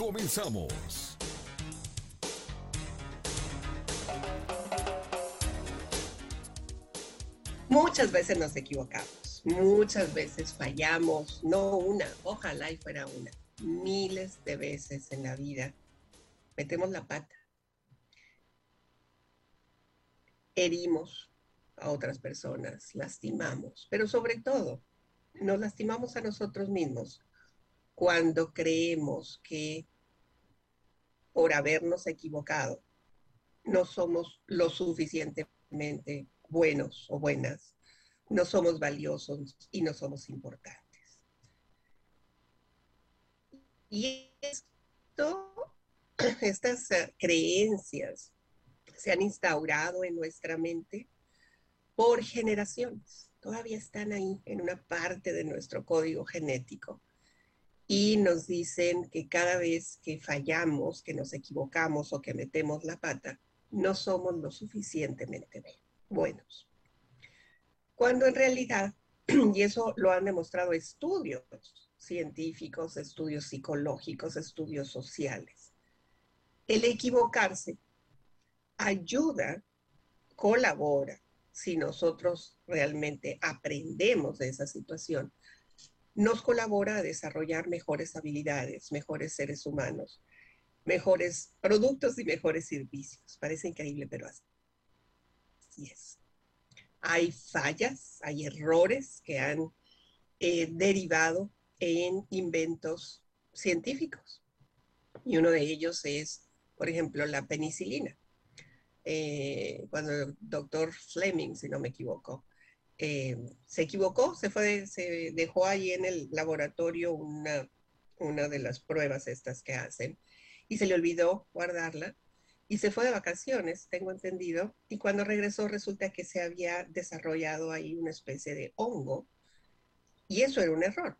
Comenzamos. Muchas veces nos equivocamos, muchas veces fallamos, no una, ojalá y fuera una, miles de veces en la vida metemos la pata, herimos a otras personas, lastimamos, pero sobre todo nos lastimamos a nosotros mismos cuando creemos que por habernos equivocado no somos lo suficientemente buenos o buenas, no somos valiosos y no somos importantes. Y esto, estas eh, creencias se han instaurado en nuestra mente por generaciones. Todavía están ahí en una parte de nuestro código genético. Y nos dicen que cada vez que fallamos, que nos equivocamos o que metemos la pata, no somos lo suficientemente buenos. Cuando en realidad, y eso lo han demostrado estudios científicos, estudios psicológicos, estudios sociales, el equivocarse ayuda, colabora, si nosotros realmente aprendemos de esa situación, nos colabora a desarrollar mejores habilidades, mejores seres humanos, mejores productos y mejores servicios. Parece increíble, pero así es. Hay fallas, hay errores que han eh, derivado en inventos científicos. Y uno de ellos es, por ejemplo, la penicilina. Eh, cuando el doctor Fleming, si no me equivoco, eh, se equivocó, se fue, se dejó ahí en el laboratorio una, una de las pruebas estas que hacen y se le olvidó guardarla y se fue de vacaciones, tengo entendido, y cuando regresó resulta que se había desarrollado ahí una especie de hongo y eso era un error.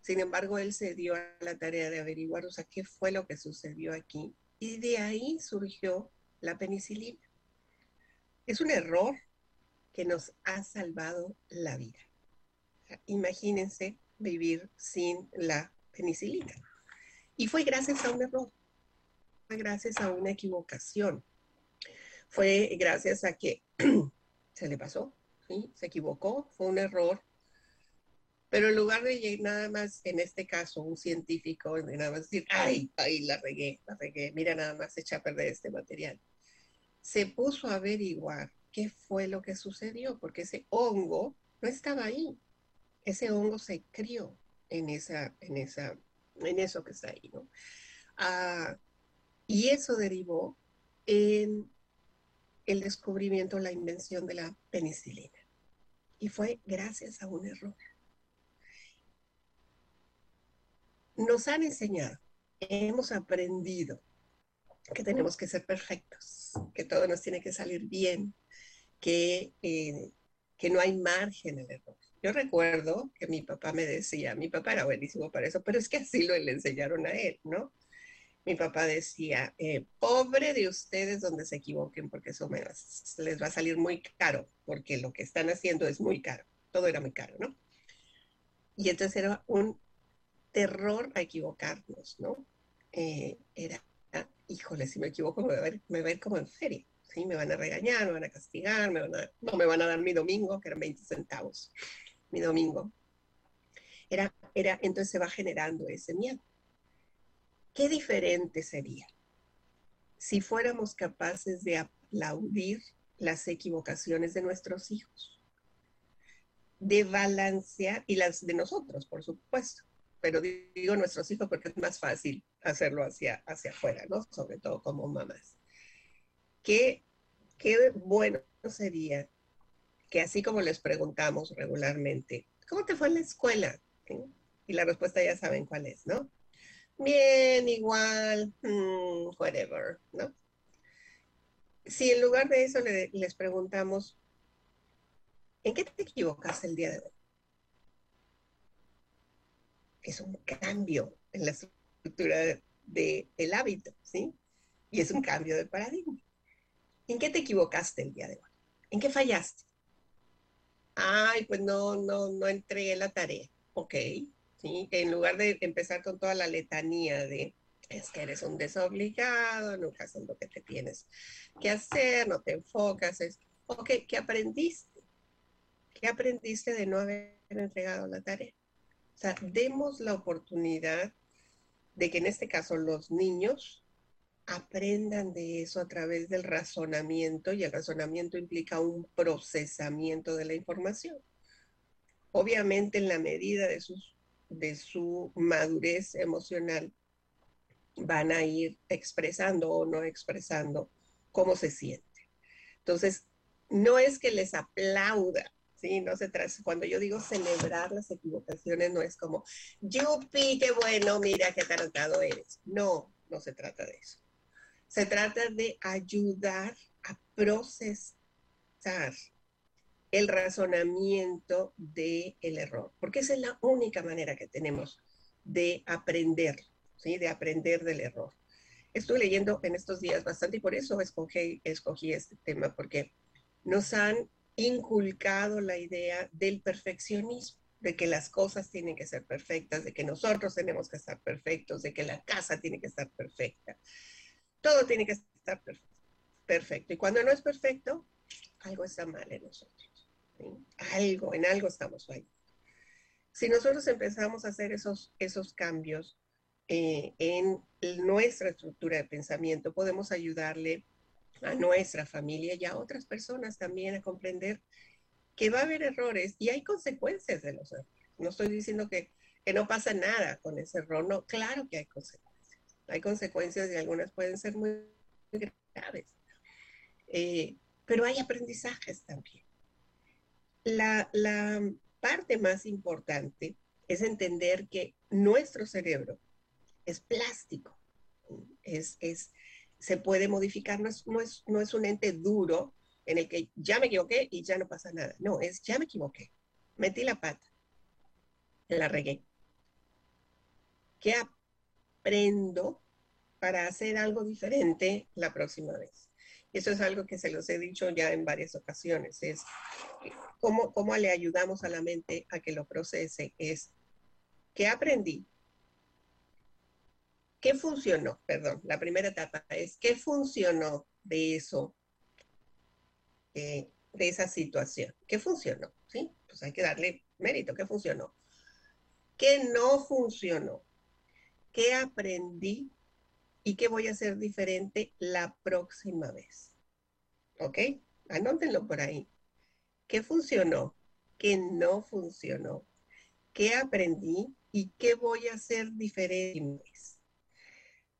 Sin embargo, él se dio a la tarea de averiguar, o sea, qué fue lo que sucedió aquí y de ahí surgió la penicilina. Es un error que nos ha salvado la vida. Imagínense vivir sin la penicilina. Y fue gracias a un error, fue gracias a una equivocación, fue gracias a que se le pasó, se equivocó, fue un error, pero en lugar de nada más, en este caso, un científico, nada más decir, ay, ay, la regué, la regué, mira, nada más echa a perder este material, se puso a averiguar qué fue lo que sucedió, porque ese hongo no estaba ahí, ese hongo se crió en, esa, en, esa, en eso que está ahí, ¿no? Ah, y eso derivó en el descubrimiento, la invención de la penicilina. Y fue gracias a un error. Nos han enseñado, hemos aprendido que tenemos que ser perfectos, que todo nos tiene que salir bien, que, eh, que no hay margen al error. Yo recuerdo que mi papá me decía, mi papá era buenísimo para eso, pero es que así lo le enseñaron a él, ¿no? Mi papá decía, eh, pobre de ustedes donde se equivoquen, porque eso me, les va a salir muy caro, porque lo que están haciendo es muy caro, todo era muy caro, ¿no? Y entonces era un terror a equivocarnos, ¿no? Eh, era, híjole, si me equivoco me va, a ver, como en feria. ¿Sí? Me van a regañar, me van a castigar, no me van a dar mi domingo, que eran 20 centavos mi domingo. Era, era, entonces se va generando ese miedo. ¿Qué diferente sería si fuéramos capaces de aplaudir las equivocaciones de nuestros hijos? De balancear, y las de nosotros, por supuesto, pero digo nuestros hijos porque es más fácil hacerlo hacia, hacia afuera, ¿no? Sobre todo como mamás. Qué, qué bueno sería que así como les preguntamos regularmente, ¿cómo te fue en la escuela? Y la respuesta ya saben cuál es, ¿no? bien, igual, mm, whatever, ¿no? Si en lugar de eso les preguntamos, ¿en qué te equivocaste el día de hoy? Es un cambio en la estructura del hábito, ¿sí? Y es un cambio de paradigma. ¿En qué te equivocaste el día de hoy? ¿En qué fallaste? Ay, pues no, no, no entregué la tarea. Ok, ¿sí? En lugar de empezar con toda la letanía de es que eres un desobligado, nunca haces lo que te tienes que hacer, no te enfocas. Es, ok, ¿qué aprendiste? ¿Qué aprendiste de no haber entregado la tarea? O sea, demos la oportunidad de que en este caso los niños aprendan de eso a través del razonamiento y el razonamiento implica un procesamiento de la información. Obviamente en la medida de, sus, de su madurez emocional van a ir expresando o no expresando cómo se siente. Entonces, no es que les aplauda, ¿sí? No se cuando yo digo celebrar las equivocaciones, no es como, yupi, qué bueno, mira qué tarotado eres. No, no se trata de eso. Se trata de ayudar a procesar el razonamiento del el error, porque esa es la única manera que tenemos de aprender, ¿sí? de aprender del error. Estoy leyendo en estos días bastante y por eso escogí, escogí este tema, porque nos han inculcado la idea del perfeccionismo, de que las cosas tienen que ser perfectas, de que nosotros tenemos que estar perfectos, de que la casa tiene que estar perfecta. Todo tiene que estar perfecto. Y cuando no es perfecto, algo está mal en nosotros. Algo, en algo estamos fallando. Si nosotros empezamos a hacer esos, esos cambios eh, en nuestra estructura de pensamiento, podemos ayudarle a nuestra familia y a otras personas también a comprender que va a haber errores y hay consecuencias de los errores. No estoy diciendo que, que no pasa nada con ese error, no, claro que hay consecuencias hay consecuencias y algunas pueden ser muy, graves. Eh, pero hay aprendizajes también. La, parte más importante es entender que nuestro cerebro es plástico, es, se puede modificar, no es, no, es, no es un ente duro en el que ya me equivoqué y ya no pasa nada. No, es ya me equivoqué, metí la pata, la regué. ¿Qué, aprendo para hacer algo diferente la próxima vez. Eso es algo que se los he dicho ya en varias ocasiones, es cómo, cómo le ayudamos a la mente a que lo procese, es qué aprendí, qué funcionó, perdón, la primera etapa es qué funcionó de eso, eh, de esa situación, qué funcionó, ¿sí? Pues hay que darle mérito, qué funcionó. ¿Qué no funcionó? ¿Qué aprendí y qué voy a hacer diferente la próxima vez? ¿Ok? Anótenlo por ahí. ¿Qué funcionó? ¿Qué no funcionó? ¿Qué aprendí? ¿Y qué voy a hacer diferente?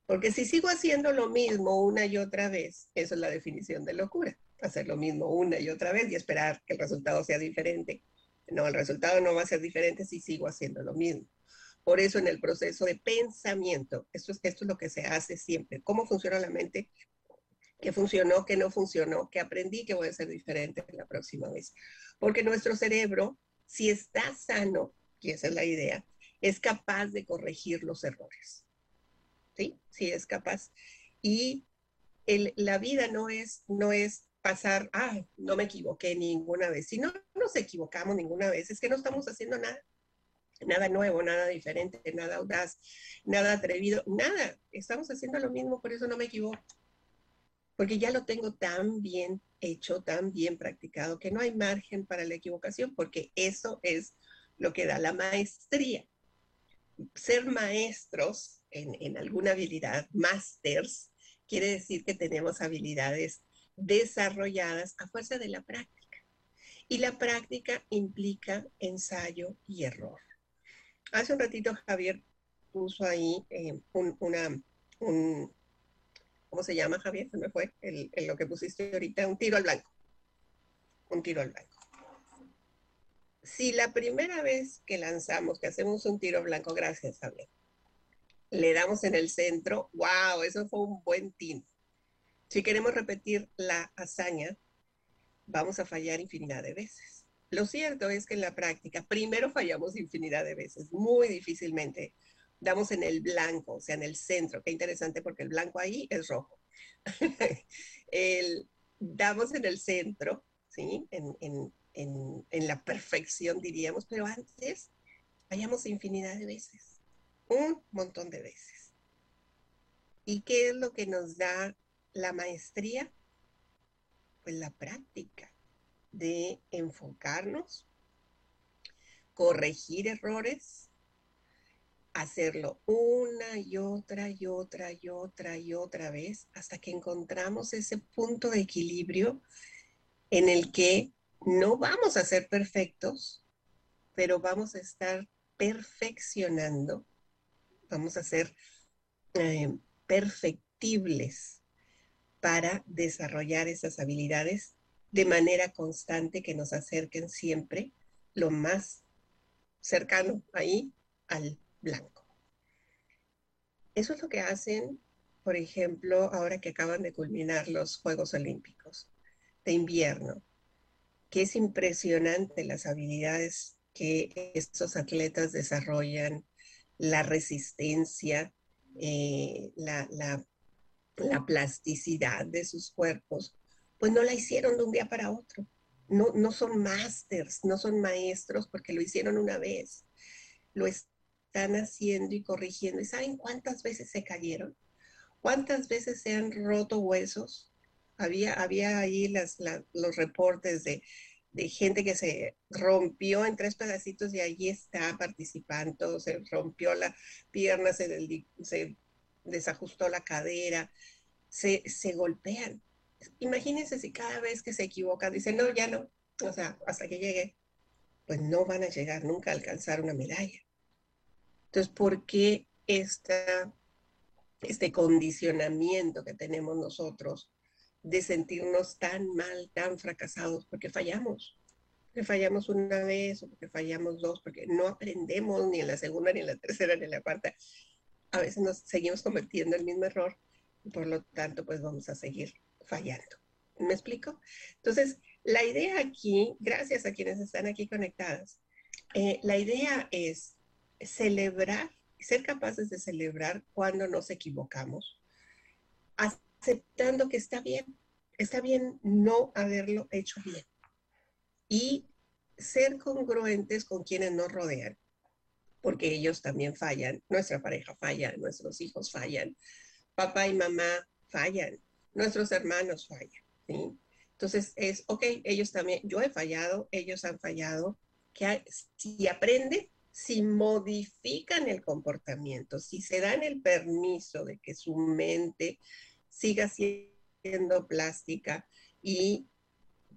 Porque si sigo haciendo lo mismo una y otra vez, eso es la definición de locura. Hacer lo mismo una y otra vez y esperar que el resultado sea diferente. No, el resultado no va a ser diferente si sigo haciendo lo mismo. Por eso en el proceso de pensamiento, esto es, esto es lo que se hace siempre. ¿Cómo funciona la mente? ¿Qué funcionó? ¿Qué no funcionó? ¿Qué aprendí? ¿Qué voy a hacer diferente la próxima vez? Porque nuestro cerebro, si está sano, y esa es la idea, es capaz de corregir los errores. ¿Sí? Sí, es capaz. Y la vida no es, no es pasar, ah, no me equivoqué ninguna vez. Si no nos equivocamos ninguna vez, es que no estamos haciendo nada nada nuevo, nada diferente, nada audaz, nada atrevido, nada. Estamos haciendo lo mismo, por eso no me equivoco. Porque ya lo tengo tan bien hecho, tan bien practicado, que no hay margen para la equivocación, porque eso es lo que da la maestría. Ser maestros en, en alguna habilidad, masters, quiere decir que tenemos habilidades desarrolladas a fuerza de la práctica. Y la práctica implica ensayo y error. Hace un ratito Javier puso ahí eh, un, una, un, ¿cómo se llama Javier? Se me fue el, lo que pusiste ahorita, un tiro al blanco. Un tiro al blanco. Si la primera vez que lanzamos, que hacemos un tiro blanco, gracias Javier. le damos en el centro, wow, eso fue un buen team. Si queremos repetir la hazaña, vamos a fallar infinidad de veces. Lo cierto es que en la práctica, primero fallamos infinidad de veces, muy difícilmente damos en el blanco, o sea, en el centro. Qué interesante porque el blanco ahí es rojo. el, damos en el centro, ¿sí? En, en, en, la perfección, diríamos, pero antes fallamos infinidad de veces, un montón de veces. ¿Y qué es lo que nos da la maestría? Pues la práctica de enfocarnos, corregir errores, hacerlo una y otra y otra y otra y otra vez hasta que encontramos ese punto de equilibrio en el que no vamos a ser perfectos, pero vamos a estar perfeccionando, vamos a ser eh, perfectibles para desarrollar esas habilidades de manera constante que nos acerquen siempre lo más cercano ahí al blanco. Eso es lo que hacen, por ejemplo, ahora que acaban de culminar los Juegos Olímpicos de invierno, que es impresionante las habilidades que estos atletas desarrollan, la resistencia, eh, la, la, plasticidad de sus cuerpos, pues no la hicieron de un día para otro. No, no son másters, no son maestros porque lo hicieron una vez. Lo, están haciendo y corrigiendo. ¿Y saben cuántas veces se cayeron? ¿Cuántas veces se han roto huesos? Había, había ahí los reportes de, de gente que se rompió en tres pedacitos y allí está participando, se rompió la pierna, se, se desajustó la cadera, se, se, golpean. Imagínense si cada vez que se equivocan dicen, no, ya no, o sea, hasta que llegue, pues no van a llegar nunca a alcanzar una medalla. Entonces, ¿por qué esta, este condicionamiento que tenemos nosotros de sentirnos tan mal, tan fracasados? Porque fallamos. Porque fallamos una vez o porque fallamos dos, porque no aprendemos ni en la segunda, ni en la tercera, ni en la cuarta. A veces nos seguimos cometiendo el mismo error y por lo tanto, pues vamos a seguir fallando. ¿Me explico? Entonces, la idea aquí, gracias a quienes están aquí conectadas, eh, la idea es celebrar, ser capaces de celebrar cuando nos equivocamos, aceptando que está bien, está bien no haberlo hecho bien y ser congruentes con quienes nos rodean, porque ellos también fallan, nuestra pareja falla, nuestros hijos fallan, papá y mamá fallan, nuestros hermanos fallan. Entonces es, ok, ellos también, yo he fallado, ellos han fallado, que si aprende, si modifican el comportamiento, si se dan el permiso de que su mente siga siendo plástica y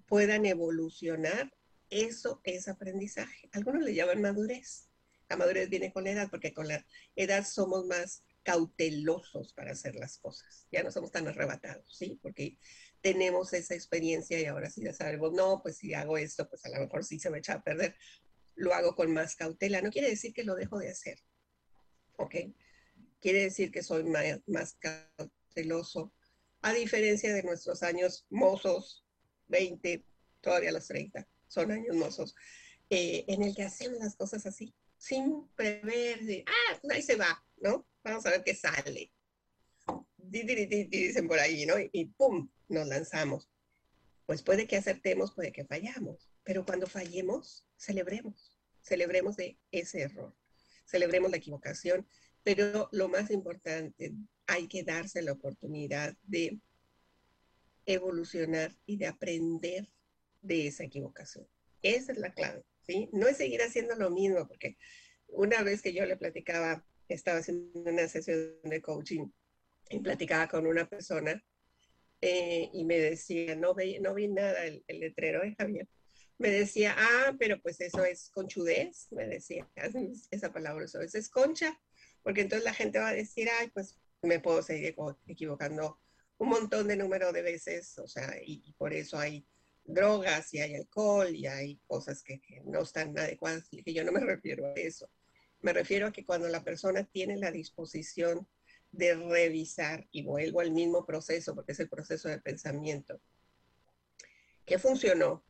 puedan evolucionar, eso es aprendizaje. Algunos le llaman madurez. La madurez viene con la edad, porque con la edad somos más cautelosos para hacer las cosas. Ya no somos tan arrebatados, ¿sí? Porque tenemos esa experiencia y ahora sí ya sabemos, no, pues si hago esto, pues a lo mejor sí se me echa a perder lo hago con más cautela. No quiere decir que lo dejo de hacer, ¿ok? Quiere decir que soy más, cauteloso, a diferencia de nuestros años mozos, 20, todavía los 30, son años mozos, eh, en el que hacemos las cosas así, sin prever, de, ah, pues ahí se va, ¿no? Vamos a ver qué sale. Dicen por ahí, ¿no? Y, pum, nos lanzamos. Pues puede que acertemos, puede que fallamos, pero cuando fallemos, celebremos, celebremos de ese error, celebremos la equivocación, pero lo más importante, hay que darse la oportunidad de evolucionar y de aprender de esa equivocación. Esa es la clave, ¿sí? No es seguir haciendo lo mismo, porque una vez que yo le platicaba, estaba haciendo una sesión de coaching y platicaba con una persona eh, y me decía, no vi, no vi nada el, letrero, ¿eh, Javier? me decía, ah, pero pues eso es conchudez, me decía, esa palabra, eso es concha, porque entonces la gente va a decir, ay, pues me puedo seguir equivocando un montón de número de veces, o sea, y, por eso hay drogas y hay alcohol y hay cosas que, no están adecuadas y que yo no me refiero a eso. Me refiero a que cuando la persona tiene la disposición de revisar, y vuelvo al mismo proceso, porque es el proceso de pensamiento, ¿qué funcionó?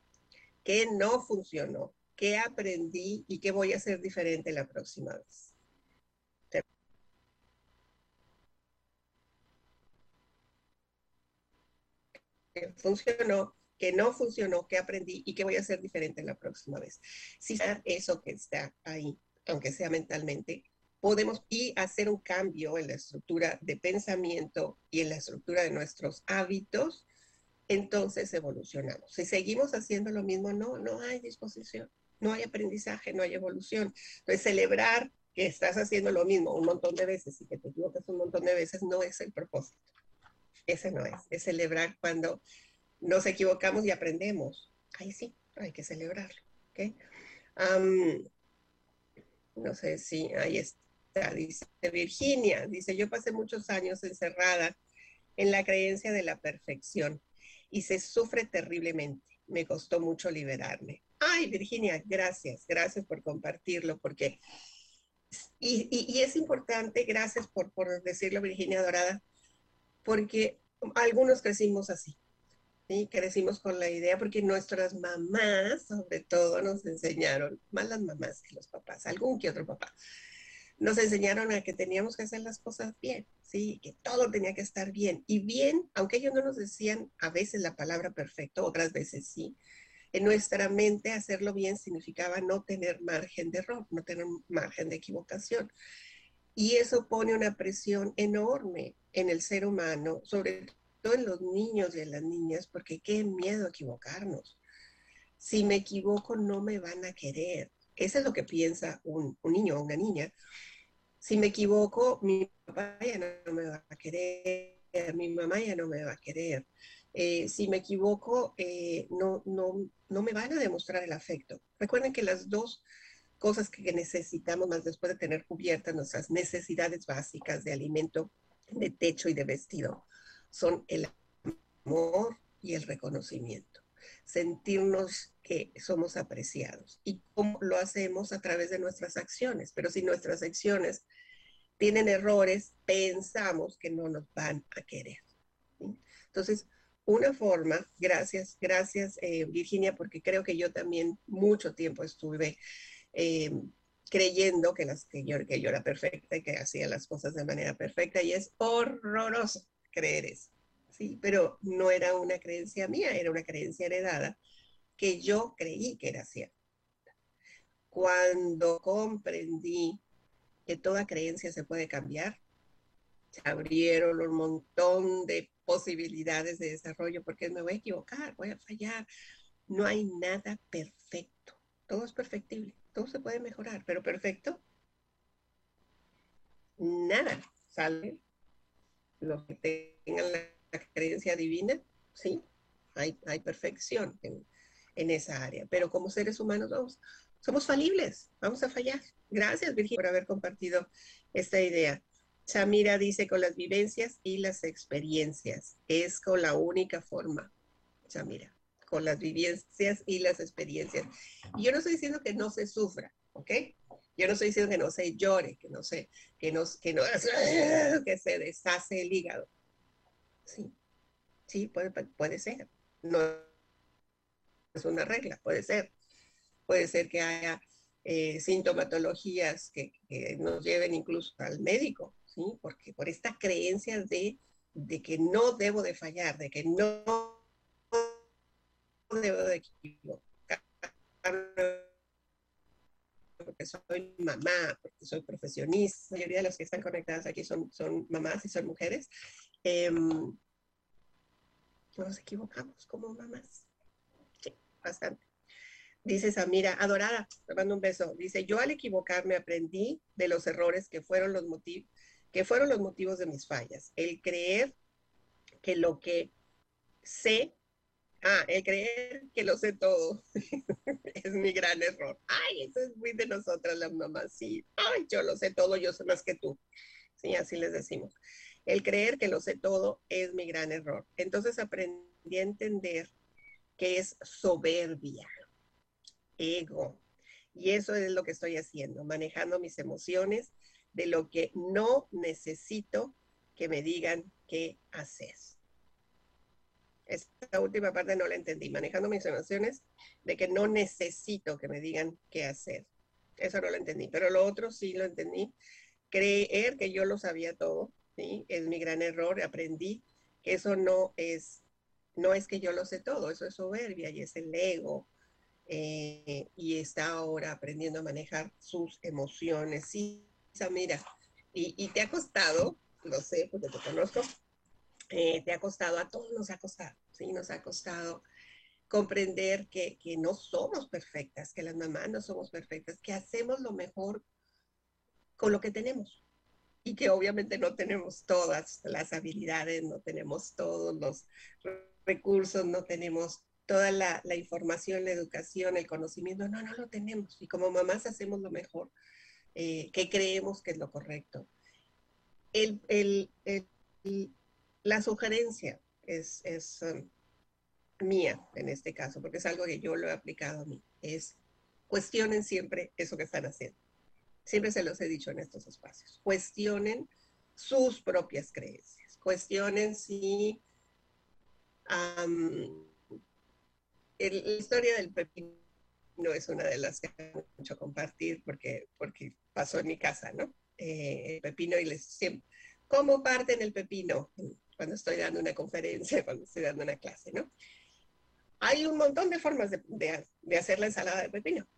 ¿Qué no funcionó? ¿Qué aprendí y qué voy a hacer diferente la próxima vez? ¿Qué funcionó? ¿Qué no funcionó? ¿Qué aprendí y qué voy a hacer diferente la próxima vez? Si eso que está ahí, aunque sea mentalmente, podemos y hacer un cambio en la estructura de pensamiento y en la estructura de nuestros hábitos, entonces evolucionamos. Si seguimos haciendo lo mismo, no, no hay disposición, no hay aprendizaje, no hay evolución. Entonces, celebrar que estás haciendo lo mismo un montón de veces y que te equivocas un montón de veces no es el propósito. Ese no es. Es celebrar cuando nos equivocamos y aprendemos. Ahí sí, hay que celebrarlo. ¿okay? No sé si ahí está, dice Virginia, dice, yo pasé muchos años encerrada en la creencia de la perfección y se sufre terriblemente. Me costó mucho liberarme. Ay, Virginia, gracias, gracias por compartirlo, porque, y, y, es importante, gracias por, por decirlo, Virginia Dorada, porque algunos crecimos así, ¿sí? crecimos con la idea, porque nuestras mamás, sobre todo, nos enseñaron, más las mamás que los papás, algún que otro papá, nos enseñaron a que teníamos que hacer las cosas bien, ¿sí? Que todo tenía que estar bien. Y bien, aunque ellos no nos decían a veces la palabra perfecto, otras veces sí, en nuestra mente hacerlo bien significaba no tener margen de error, no tener margen de equivocación. Y eso pone una presión enorme en el ser humano, sobre en los niños y en las niñas, porque qué miedo equivocarnos. Si me equivoco, no me van a querer. Eso es lo que piensa un, niño o una niña. Si me equivoco, mi papá ya no me va a querer, mi mamá ya no me va a querer. Eh, si me equivoco, eh, no, no, no me van a demostrar el afecto. Recuerden que las dos cosas que necesitamos más después de tener cubiertas nuestras necesidades básicas de alimento, de techo y de vestido son el amor y el reconocimiento. Sentirnos que somos apreciados. ¿Y cómo lo hacemos? A través de nuestras acciones. Pero si nuestras acciones tienen errores, pensamos que no nos van a querer. Entonces, una forma, gracias, gracias eh, Virginia, porque creo que yo también mucho tiempo estuve eh, creyendo que, las, que, yo, que yo era perfecta y que hacía las cosas de manera perfecta y es horroroso creer eso. Sí, pero no era una creencia mía, era una creencia heredada que yo creí que era cierta. Cuando comprendí que toda creencia se puede cambiar, se abrieron un montón de posibilidades de desarrollo porque me voy a equivocar, voy a fallar. No hay nada perfecto, todo es perfectible todo se puede mejorar, pero perfecto, nada sale. Los que tengan la creencia divina, sí, hay, hay perfección en, en, esa área, pero como seres humanos vamos, somos falibles, vamos a fallar. Gracias, Virginia, por haber compartido esta idea. Samira dice con las vivencias y las experiencias. Es con la única forma, Samira con las vivencias y las experiencias. Y yo no estoy diciendo que no se sufra, ¿ok? Yo no estoy diciendo que no se llore, que no se, que no, que no, que se deshace el hígado. Sí, sí, puede, puede ser. No es una regla, puede ser. Puede ser que haya eh, sintomatologías que, nos lleven incluso al médico, ¿sí? Porque por esta creencia de, de que no debo de fallar, de que no debo de equivocar porque soy mamá, porque soy profesionista, la mayoría de los que están conectadas aquí son, son mamás y son mujeres, eh, nos equivocamos como mamás. Sí, bastante. Dice Samira, adorada, te mando un beso. Dice, yo al equivocarme aprendí de los errores que fueron los motivos, que fueron los motivos de mis fallas. El creer que lo que sé Ah, el creer que lo sé todo es mi gran error. Ay, eso es muy de nosotras las mamás, sí. Ay, yo lo sé todo, yo sé más que tú. Sí, así les decimos. El creer que lo sé todo es mi gran error. Entonces aprendí a entender que es soberbia, ego, Y eso es lo que estoy haciendo, manejando mis emociones de lo que no necesito que me digan qué hacer. Esta última parte no la entendí, manejando mis emociones de que no necesito que me digan qué hacer. Eso no lo entendí, pero lo otro sí lo entendí. Creer que yo lo sabía todo, ¿sí? Es mi gran error, aprendí que eso no es, no es que yo lo sé todo, eso es soberbia y es el ego. Eh, y está ahora aprendiendo a manejar sus emociones. Sí, mira, y, y te ha costado, lo sé porque te conozco, eh, te ha costado, a todos nos ha costado, ¿sí? Nos ha costado comprender que, que, no somos perfectas, que las mamás no somos perfectas, que hacemos lo mejor con lo que tenemos y que obviamente no tenemos todas las habilidades, no tenemos todos los recursos, no tenemos toda la, la información, la educación, el conocimiento, no, no lo tenemos. Y como mamás hacemos lo mejor eh, que creemos que es lo correcto. El, el, el, la sugerencia es, es um, mía en este caso, porque es algo que yo lo he aplicado a mí, es cuestionen siempre eso que están haciendo. Siempre se los he dicho en estos espacios. Cuestionen sus propias creencias. Cuestionen si um, la historia del pepino no es una de las que mucho compartir porque, porque pasó en mi casa, ¿no? Eh, el pepino y les siempre, ¿cómo parten el pepino? Cuando estoy dando una conferencia, cuando estoy dando una clase, ¿no? Hay un montón de formas de, hacer la ensalada de pepino.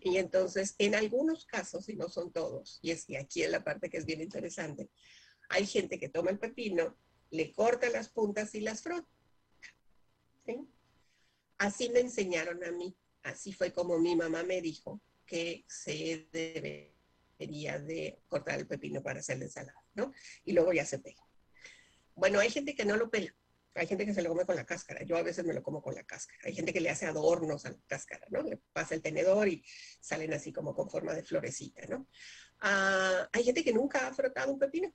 Y entonces, en algunos casos, y no son todos, y es que aquí es la parte que es bien interesante, hay gente que toma el pepino, le corta las puntas y las frota. ¿sí? Así me enseñaron a mí, así fue como mi mamá me dijo que se debe de cortar el pepino para hacer la ensalada, ¿no? Y luego ya se pega. Bueno, hay gente que no lo pela. Hay gente que se lo come con la cáscara. Yo a veces me lo como con la cáscara. Hay gente que le hace adornos a la cáscara, ¿no? Le pasa el tenedor y salen así como con forma de florecita, ¿no? Ah, hay gente que nunca ha frotado un pepino.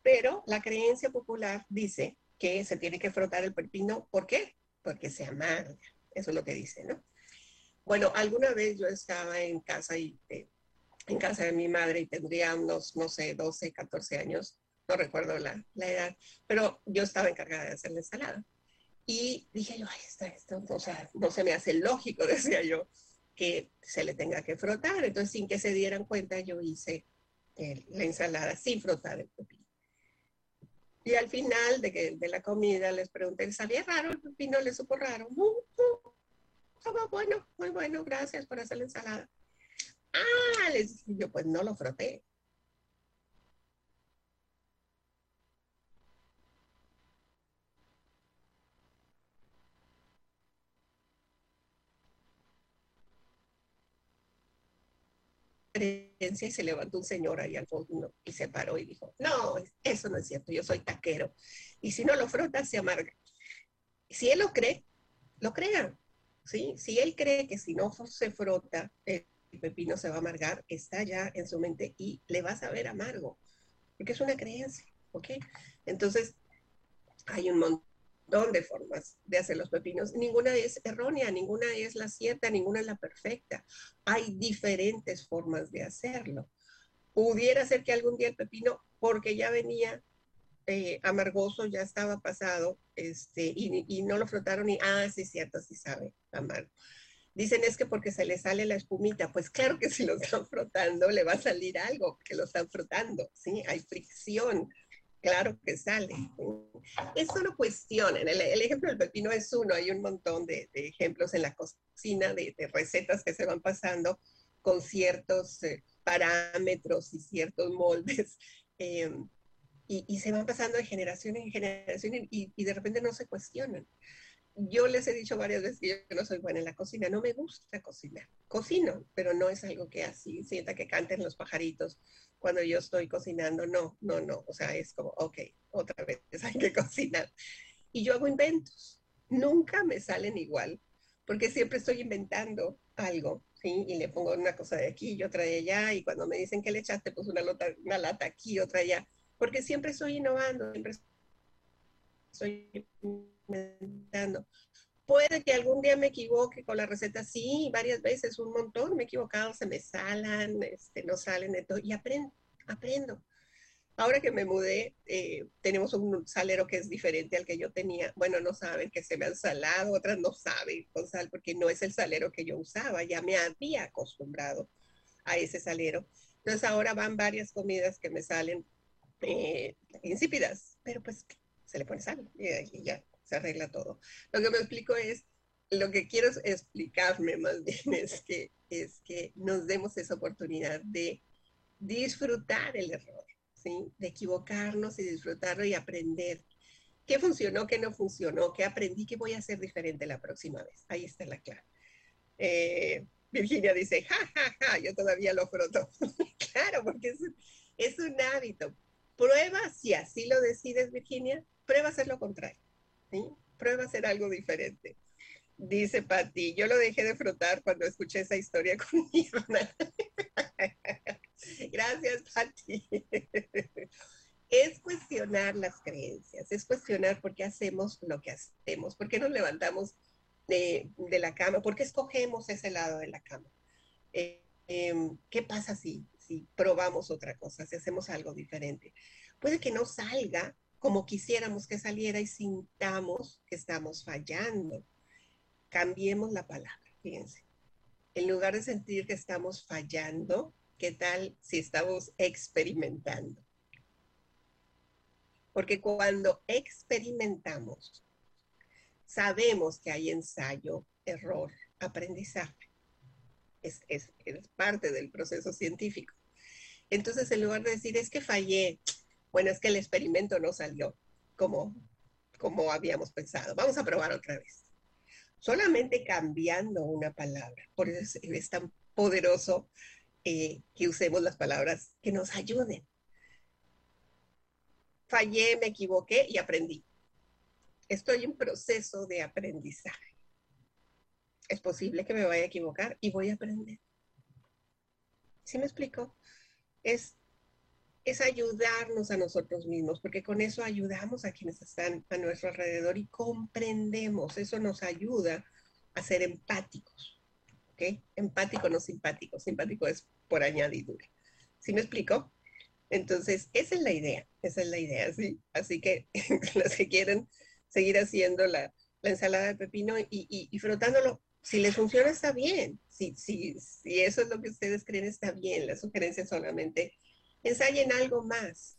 Pero la creencia popular dice que se tiene que frotar el pepino. ¿Por qué? Porque se amarga. Eso es lo que dice, ¿no? Bueno, alguna vez yo estaba en casa y eh, en casa de mi madre y tendría unos, no sé, 12, 14 años, no recuerdo la, la edad, pero yo estaba encargada de hacer la ensalada. Y dije yo, ay, está esto, o sea, no se me hace lógico, decía yo, que se le tenga que frotar. Entonces, sin que se dieran cuenta, yo hice el, la ensalada sin frotar el pepino. Y al final de, que, de la comida les pregunté, ¿sabía raro el pepino? ¿Le supo raro? No, no, estaba bueno, muy bueno, gracias por hacer la ensalada. Ah, les dije yo, pues no lo froté. Y se levantó un señor ahí al fondo y se paró y dijo, no, eso no es cierto, yo soy taquero. Y si no lo frota, se amarga. Si él lo cree, lo crea. ¿sí? Si él cree que si no se frota, el pepino se va a amargar, está ya en su mente y le va a saber amargo, porque es una creencia, ¿ok? Entonces, hay un montón de formas de hacer los pepinos. Ninguna es errónea, ninguna es la cierta, ninguna es la perfecta. Hay diferentes formas de hacerlo. Pudiera ser que algún día el pepino, porque ya venía eh, amargoso, ya estaba pasado, este, y, no lo frotaron y, ah, sí, cierto, sí sabe, amargo. Dicen es que porque se le sale la espumita, pues claro que si lo están frotando le va a salir algo, porque lo están frotando, ¿sí? Hay fricción, claro que sale. Eso no cuestionen, el, ejemplo del pepino es uno, hay un montón de, ejemplos en la cocina de, recetas que se van pasando con ciertos eh, parámetros y ciertos moldes. Y, y, se van pasando de generación en generación y, y de repente no se cuestionan yo les he dicho varias veces que yo no soy buena en la cocina, no me gusta cocinar. Cocino, pero no es algo que así sienta que canten los pajaritos cuando yo estoy cocinando. No, no, no. O sea, es como, ok, otra vez hay que cocinar. Y yo hago inventos. Nunca me salen igual, porque siempre estoy inventando algo, ¿sí? Y le pongo una cosa de aquí y otra de allá, y cuando me dicen que le echaste, pues una, lata, una lata aquí, otra allá, porque siempre estoy innovando, siempre estoy inventando. Puede que algún día me equivoque con la receta, sí, varias veces, un montón, me he equivocado, se me salan, este, no salen de todo, y aprendo, aprendo. Ahora que me mudé, eh, tenemos un salero que es diferente al que yo tenía. Bueno, no saben que se me han salado, otras no saben con sal, porque no es el salero que yo usaba, ya me había acostumbrado a ese salero. Entonces ahora van varias comidas que me salen eh, insípidas, pero pues se le pone sal y, ya se arregla todo. Lo que me explico es, lo que quiero explicarme más bien es que, es que nos demos esa oportunidad de disfrutar el error, ¿sí? de equivocarnos y disfrutarlo y aprender qué funcionó, qué no funcionó, qué aprendí, qué voy a hacer diferente la próxima vez. Ahí está la clave. Eh, Virginia dice, ja, ja, ja, yo todavía lo froto. claro, porque es, es un hábito. Prueba, si así lo decides, Virginia, prueba hacer lo contrario. Prueba a hacer algo diferente. Dice Patti, yo lo dejé de frotar cuando escuché esa historia con mi hermana. Gracias, Patti. es cuestionar las creencias, es cuestionar por qué hacemos lo que hacemos, por qué nos levantamos de, la cama, por qué escogemos ese lado de la cama. Eh, em, ¿Qué pasa si, si probamos otra cosa, si hacemos algo diferente? Puede que no salga como quisiéramos que saliera y sintamos que estamos fallando. Cambiemos la palabra, fíjense. En lugar de sentir que estamos fallando, ¿qué tal si estamos experimentando? Porque cuando experimentamos, sabemos que hay ensayo, error, aprendizaje. Es, es, parte del proceso científico. Entonces, en lugar de decir, es que fallé, bueno, es que el experimento no salió como, como habíamos pensado. Vamos a probar otra vez. Solamente cambiando una palabra. Por eso es, tan poderoso eh, que usemos las palabras que nos ayuden. Fallé, me equivoqué y aprendí. Estoy en proceso de aprendizaje. Es posible que me vaya a equivocar y voy a aprender. ¿Sí me explico? Es es ayudarnos a nosotros mismos, porque con eso ayudamos a quienes están a nuestro alrededor y comprendemos, eso nos ayuda a ser empáticos, ¿ok? Empático, no simpático, simpático es por añadidura. ¿Sí me explico? Entonces, esa es la idea, esa es la idea, ¿sí? Así que los que quieren seguir haciendo la, ensalada de pepino y, y, frotándolo, si les funciona está bien, si, si, si eso es lo que ustedes creen está bien, la sugerencia solamente ensayen algo más,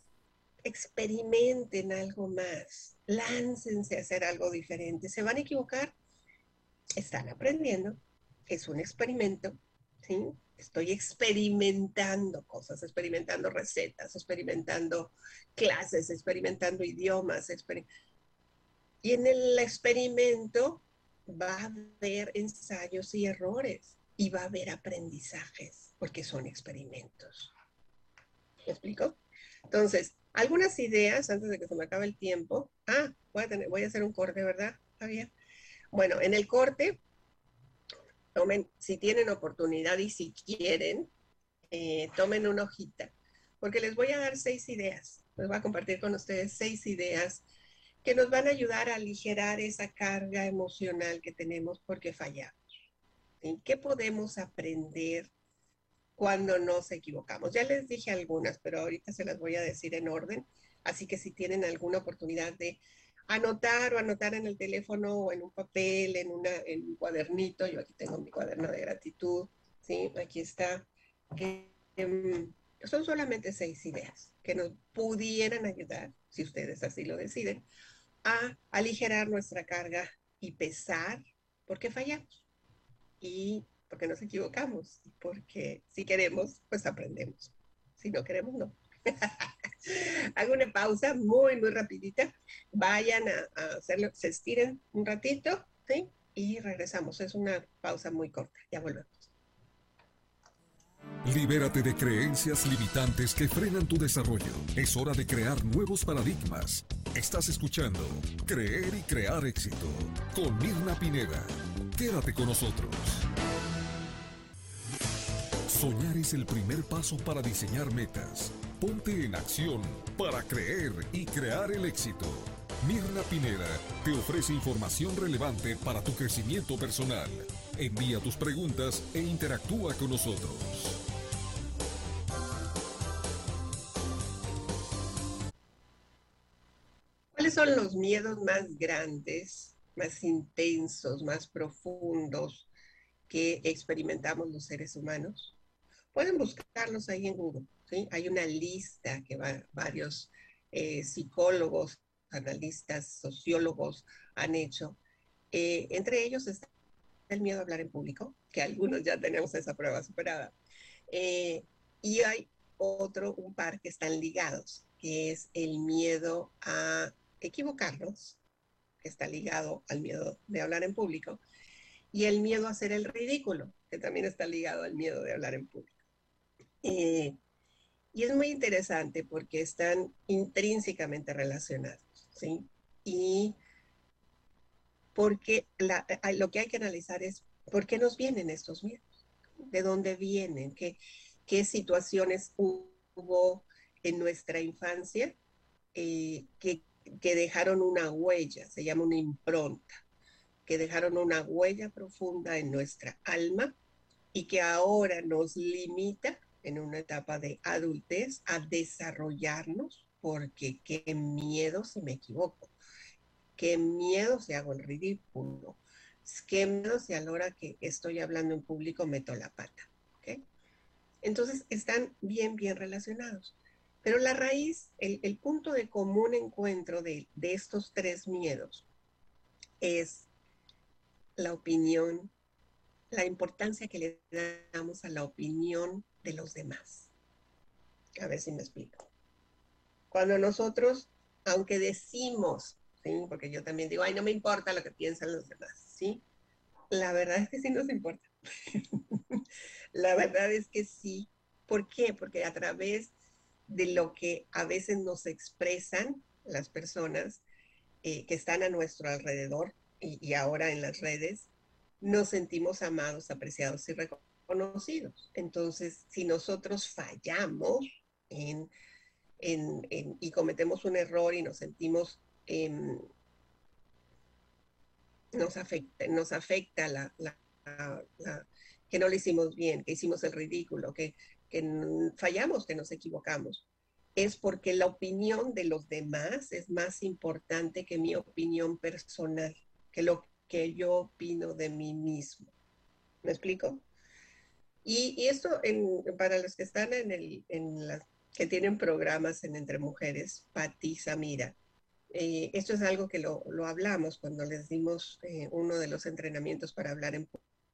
experimenten algo más, láncense a hacer algo diferente. ¿Se van a equivocar? Están aprendiendo, es un experimento, ¿sí? Estoy experimentando cosas, experimentando recetas, experimentando clases, experimentando idiomas. y en el experimento va a haber ensayos y errores y va a haber aprendizajes, porque son experimentos. ¿Me explico? Entonces, algunas ideas antes de que se me acabe el tiempo. Ah, voy a, tener, voy a hacer un corte, ¿verdad? Está bien. Bueno, en el corte, tomen, si tienen oportunidad y si quieren, eh, tomen una hojita, porque les voy a dar seis ideas. Les voy a compartir con ustedes seis ideas que nos van a ayudar a aligerar esa carga emocional que tenemos porque fallamos. ¿En qué podemos aprender cuando nos equivocamos. Ya les dije algunas, pero ahorita se las voy a decir en orden. Así que si tienen alguna oportunidad de anotar o anotar en el teléfono o en un papel, en, una, en un cuadernito, yo aquí tengo mi cuaderno de gratitud, ¿sí? Aquí está. Em, son solamente seis ideas que nos pudieran ayudar, si ustedes así lo deciden, a aligerar nuestra carga y pesar porque fallamos. Y porque nos equivocamos, porque si queremos, pues aprendemos. Si no queremos, no. Hago una pausa muy, muy rapidita. Vayan a, hacerlo, se estiren un ratito, ¿sí? Y regresamos. Es una pausa muy corta. Ya volvemos. Libérate de creencias limitantes que frenan tu desarrollo. Es hora de crear nuevos paradigmas. Estás escuchando Creer y Crear Éxito con Mirna Pineda. Quédate con nosotros. Soñar es el primer paso para diseñar metas. Ponte en acción para creer y crear el éxito. Mirna Pineda te ofrece información relevante para tu crecimiento personal. Envía tus preguntas e interactúa con nosotros. ¿Cuáles son los miedos más grandes, más intensos, más profundos que experimentamos los seres humanos? Pueden buscarlos ahí en Google. ¿sí? Hay una lista que varios eh, psicólogos, analistas, sociólogos han hecho. Eh, entre ellos está el miedo a hablar en público, que algunos ya tenemos esa prueba superada. Eh, y hay otro, un par que están ligados, que es el miedo a equivocarnos, que está ligado al miedo de hablar en público, y el miedo a hacer el ridículo, que también está ligado al miedo de hablar en público. Eh, y es muy interesante porque están intrínsecamente relacionados, ¿sí? Y porque lo que hay que analizar es por qué nos vienen estos miedos, de dónde vienen, qué, qué situaciones hubo en nuestra infancia eh, que, que dejaron una huella, se llama una impronta, que dejaron una huella profunda en nuestra alma y que ahora nos limita en una etapa de adultez a desarrollarnos porque qué miedo si me equivoco, qué miedo si hago el ridículo, qué miedo si a la hora que estoy hablando en público meto la pata. Entonces están bien, bien relacionados. Pero la raíz, el, punto de común encuentro de, de estos tres miedos es la opinión, la importancia que le damos a la opinión de los demás. A ver si me explico. Cuando nosotros, aunque decimos, ¿sí? porque yo también digo, ay, no me importa lo que piensan los demás, ¿sí? La verdad es que sí nos importa. la verdad es que sí. ¿Por qué? Porque a través de lo que a veces nos expresan las personas eh, que están a nuestro alrededor y, ahora en las redes, nos sentimos amados, apreciados y reconocidos conocidos. Entonces, si nosotros fallamos en, y cometemos un error y nos sentimos, nos afecta, nos afecta la, que no lo hicimos bien, que hicimos el ridículo, que, que fallamos, que nos equivocamos, es porque la opinión de los demás es más importante que mi opinión personal, que lo que yo opino de mí mismo. ¿Me explico? Y, esto para los que están en, el, en las que tienen programas en Entre Mujeres, Pati, Samira, eh, esto es algo que lo, lo hablamos cuando les dimos eh, uno de los entrenamientos para hablar en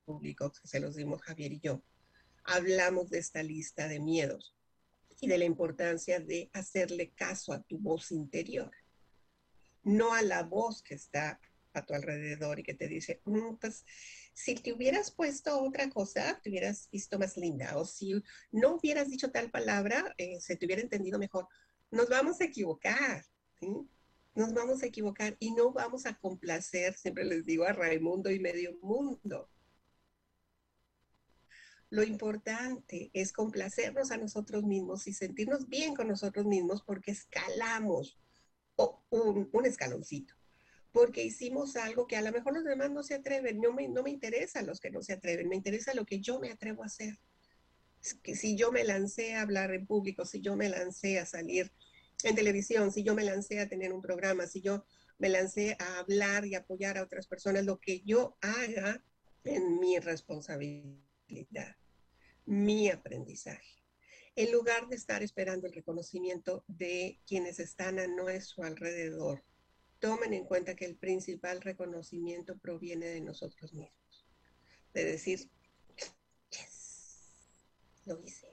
público, que se los dimos Javier y yo. Hablamos de esta lista de miedos y de la importancia de hacerle caso a tu voz interior, no a la voz que está a tu alrededor y que te dice, mm, pues si te hubieras puesto otra cosa, te hubieras visto más linda. O si no hubieras dicho tal palabra, eh, se te hubiera entendido mejor. Nos vamos a equivocar, Nos vamos a equivocar y no vamos a complacer, siempre les digo a Raimundo y medio mundo. Lo importante es complacernos a nosotros mismos y sentirnos bien con nosotros mismos porque escalamos un, un escaloncito porque hicimos algo que a lo mejor los demás no se atreven. No me, no me interesa los que no se atreven, me interesa lo que yo me atrevo a hacer. Si yo me lancé a hablar en público, si yo me lancé a salir en televisión, si yo me lancé a tener un programa, si yo me lancé a hablar y apoyar a otras personas, lo que yo haga en mi responsabilidad, mi aprendizaje. En lugar de estar esperando el reconocimiento de quienes están a nuestro alrededor, tomen en cuenta que el principal reconocimiento proviene de nosotros mismos. De decir, yes, lo hice.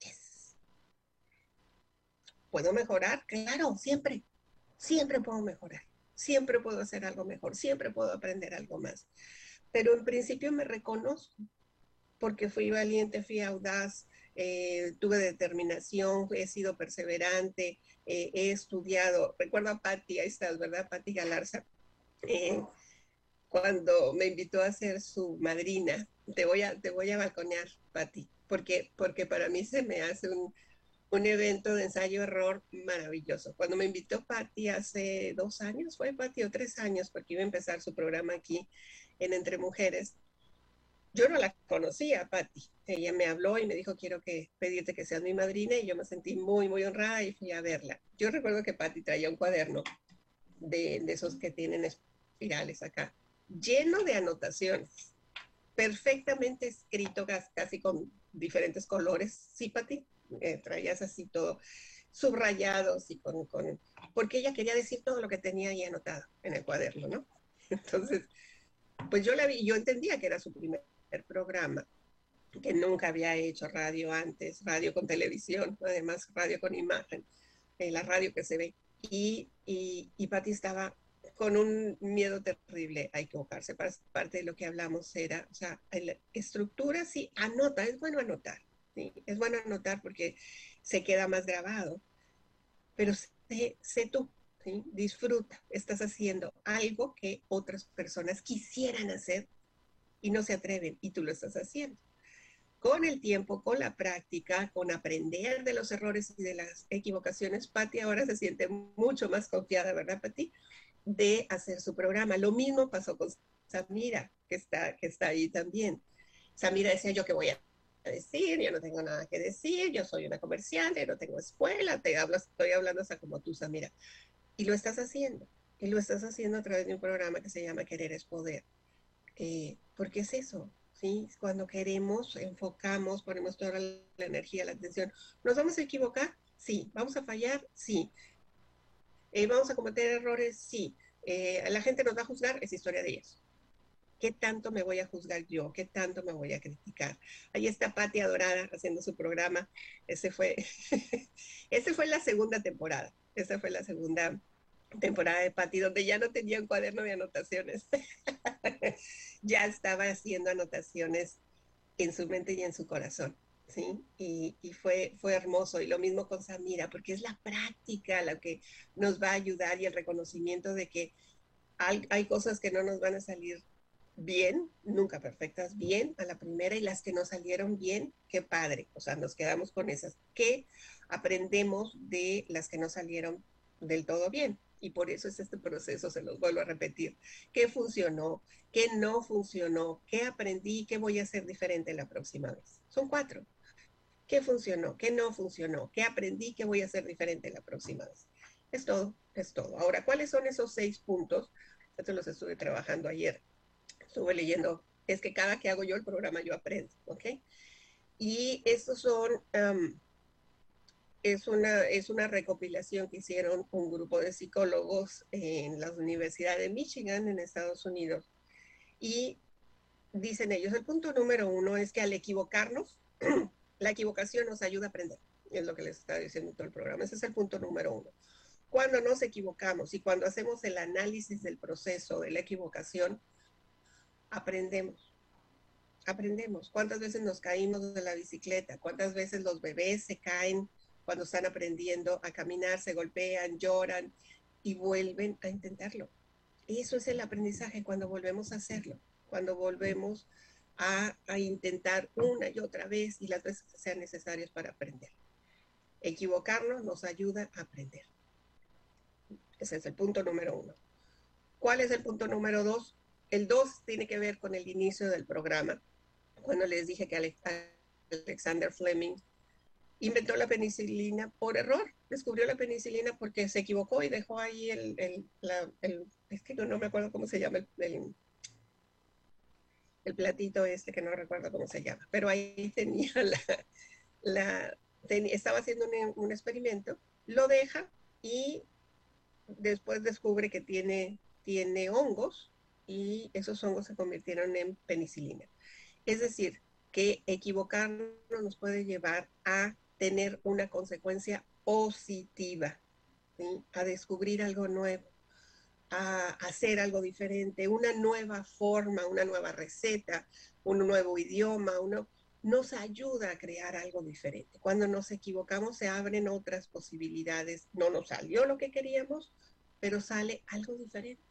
Yes. ¿Puedo mejorar? Claro, siempre. Siempre puedo mejorar. Siempre puedo hacer algo mejor. Siempre puedo aprender algo más. Pero en principio me reconozco porque fui valiente, fui audaz, eh, tuve determinación, he sido perseverante, eh, he estudiado. Recuerdo a Patti, ahí estás, ¿verdad? Patti Galarza, eh, cuando me invitó a ser su madrina. Te voy a, te voy a balconear, Patti, porque, porque para mí se me hace un, un evento de ensayo-error maravilloso. Cuando me invitó Patti hace dos años, fue Patti o tres años, porque iba a empezar su programa aquí en Entre Mujeres, yo no la conocía, Patti. Ella me habló y me dijo, quiero que pedirte que seas mi madrina, y yo me sentí muy, muy honrada y fui a verla. Yo recuerdo que Patti traía un cuaderno de, de esos que tienen espirales acá, lleno de anotaciones, perfectamente escrito, casi con diferentes colores. ¿Sí, Patti? Eh, traías así todo subrayados y con, con, porque ella quería decir todo lo que tenía ahí anotado en el cuaderno, ¿no? Entonces, pues yo la vi, yo entendía que era su programa, que nunca había hecho radio antes, radio con televisión, además radio con imagen, eh, la radio que se ve. Y, y, y Patti estaba con un miedo terrible a equivocarse. Parte de lo que hablamos era, o sea, estructura sí, anota, es bueno anotar, es bueno anotar porque se queda más grabado, pero sé, tú, disfruta, estás haciendo algo que otras personas quisieran hacer y no se atreven y tú lo estás haciendo. Con el tiempo, con la práctica, con aprender de los errores y de las equivocaciones, Patti ahora se siente mucho más confiada, ¿verdad, Patti? De hacer su programa. Lo mismo pasó con Samira, que está, que está ahí también. Samira decía yo que voy a decir, yo no tengo nada que decir, yo soy una comerciante, no tengo escuela, te hablo, estoy hablando hasta como tú, Samira. Y lo estás haciendo, y lo estás haciendo a través de un programa que se llama Querer es Poder. Eh, porque es eso, ¿sí? Cuando queremos, enfocamos, ponemos toda la energía, la atención. ¿Nos vamos a equivocar? Sí. ¿Vamos a fallar? Sí. Eh, ¿Vamos a cometer errores? Sí. Eh, ¿La gente nos va a juzgar? Es historia de ellos. ¿Qué tanto me voy a juzgar yo? ¿Qué tanto me voy a criticar? Ahí está Patti Adorada haciendo su programa. Ese fue, ese fue la segunda temporada. Esa fue la segunda temporada de Patti, donde ya no tenía un cuaderno de anotaciones. ya estaba haciendo anotaciones en su mente y en su corazón. ¿sí? Y, fue, fue hermoso. Y lo mismo con Samira, porque es la práctica la que nos va a ayudar y el reconocimiento de que hay, cosas que no nos van a salir bien, nunca perfectas, bien a la primera y las que no salieron bien, qué padre. O sea, nos quedamos con esas. ¿Qué aprendemos de las que no salieron del todo bien? Y por eso es este proceso, se los vuelvo a repetir. ¿Qué funcionó? ¿Qué no funcionó? ¿Qué aprendí? ¿Qué voy a hacer diferente la próxima vez? Son cuatro. ¿Qué funcionó? ¿Qué no funcionó? ¿Qué aprendí? ¿Qué voy a hacer diferente la próxima vez? Es todo, es todo. Ahora, ¿cuáles son esos seis puntos? Esto los estuve trabajando ayer estuve leyendo, es que cada que hago yo el programa yo aprendo, ¿ok? Y estos son, es, una, es una recopilación que hicieron un grupo de psicólogos en la Universidad de Michigan en Estados Unidos. Y dicen ellos, el punto número uno es que al equivocarnos, la equivocación nos ayuda a aprender. Es lo que les está diciendo todo el programa. Ese es el punto número uno. Cuando nos equivocamos y cuando hacemos el análisis del proceso de la equivocación, aprendemos. Aprendemos. ¿Cuántas veces nos caímos de la bicicleta? ¿Cuántas veces los bebés se caen cuando están aprendiendo a caminar, se golpean, lloran y vuelven a intentarlo? Eso es el aprendizaje cuando volvemos a hacerlo, cuando volvemos a, intentar una y otra vez y las veces que sean necesarias para aprender. Equivocarnos nos ayuda a aprender. Ese es el punto número uno. ¿Cuál es el punto número dos? El 2 tiene que ver con el inicio del programa, cuando les dije que Alexander Fleming inventó la penicilina por error, descubrió la penicilina porque se equivocó y dejó ahí el, el, es que no, me acuerdo cómo se llama el, el, platito este, que no recuerdo cómo se llama, pero ahí tenía la, la estaba haciendo un, un experimento, lo deja y después descubre que tiene, tiene hongos y esos hongos se convirtieron en penicilina. Es decir, que equivocarnos nos puede llevar a tener una consecuencia positiva, a descubrir algo nuevo, a hacer algo diferente, una nueva forma, una nueva receta, un nuevo idioma, uno nos ayuda a crear algo diferente. Cuando nos equivocamos se abren otras posibilidades. No nos salió lo que queríamos, pero sale algo diferente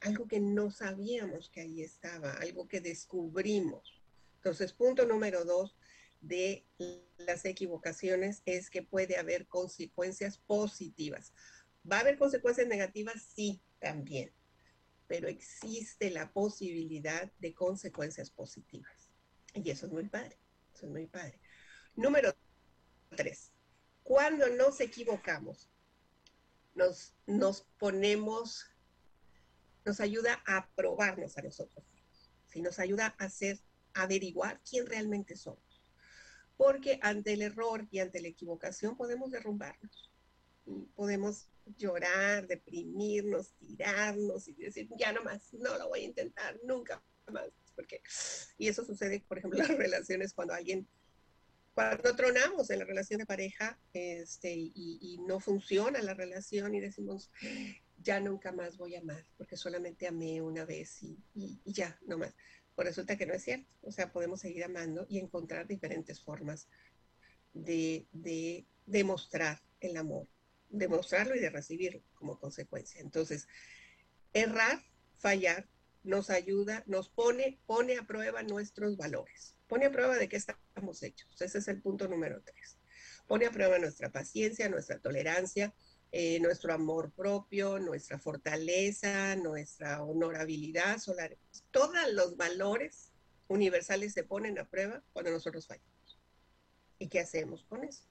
algo que no sabíamos que ahí estaba, algo que descubrimos. Entonces, punto número dos, de las equivocaciones es que puede haber consecuencias positivas. ¿Va a haber consecuencias negativas? Sí, también. Pero existe la posibilidad de consecuencias positivas. Y eso es muy padre. Eso es muy padre. Número tres. Cuando nos equivocamos, nos, nos ponemos, nos ayuda a probarnos a nosotros si nos ayuda a hacer, averiguar quién realmente somos. Porque ante el error y ante la equivocación podemos derrumbarnos. Podemos llorar, deprimirnos, tirarnos y decir, ya no más, no lo voy a intentar, nunca más. Porque, y eso sucede, por ejemplo, en las relaciones cuando alguien cuando tronamos en la relación de pareja este, y, no funciona la relación y decimos, ya nunca más voy a amar, porque solamente amé una vez y, ya, no más. Pues resulta que no es cierto. O sea, podemos seguir amando y encontrar diferentes formas de, de demostrar el amor, demostrarlo y de recibirlo como consecuencia. Entonces, errar, fallar, nos ayuda, nos pone, pone a prueba nuestros valores, pone a prueba de qué estamos hechos. Ese es el punto número tres. Pone a prueba nuestra paciencia, nuestra tolerancia, eh, nuestro amor propio, nuestra fortaleza, nuestra honorabilidad, solar. Todos los valores universales se ponen a prueba cuando nosotros fallamos. ¿Y qué hacemos con eso?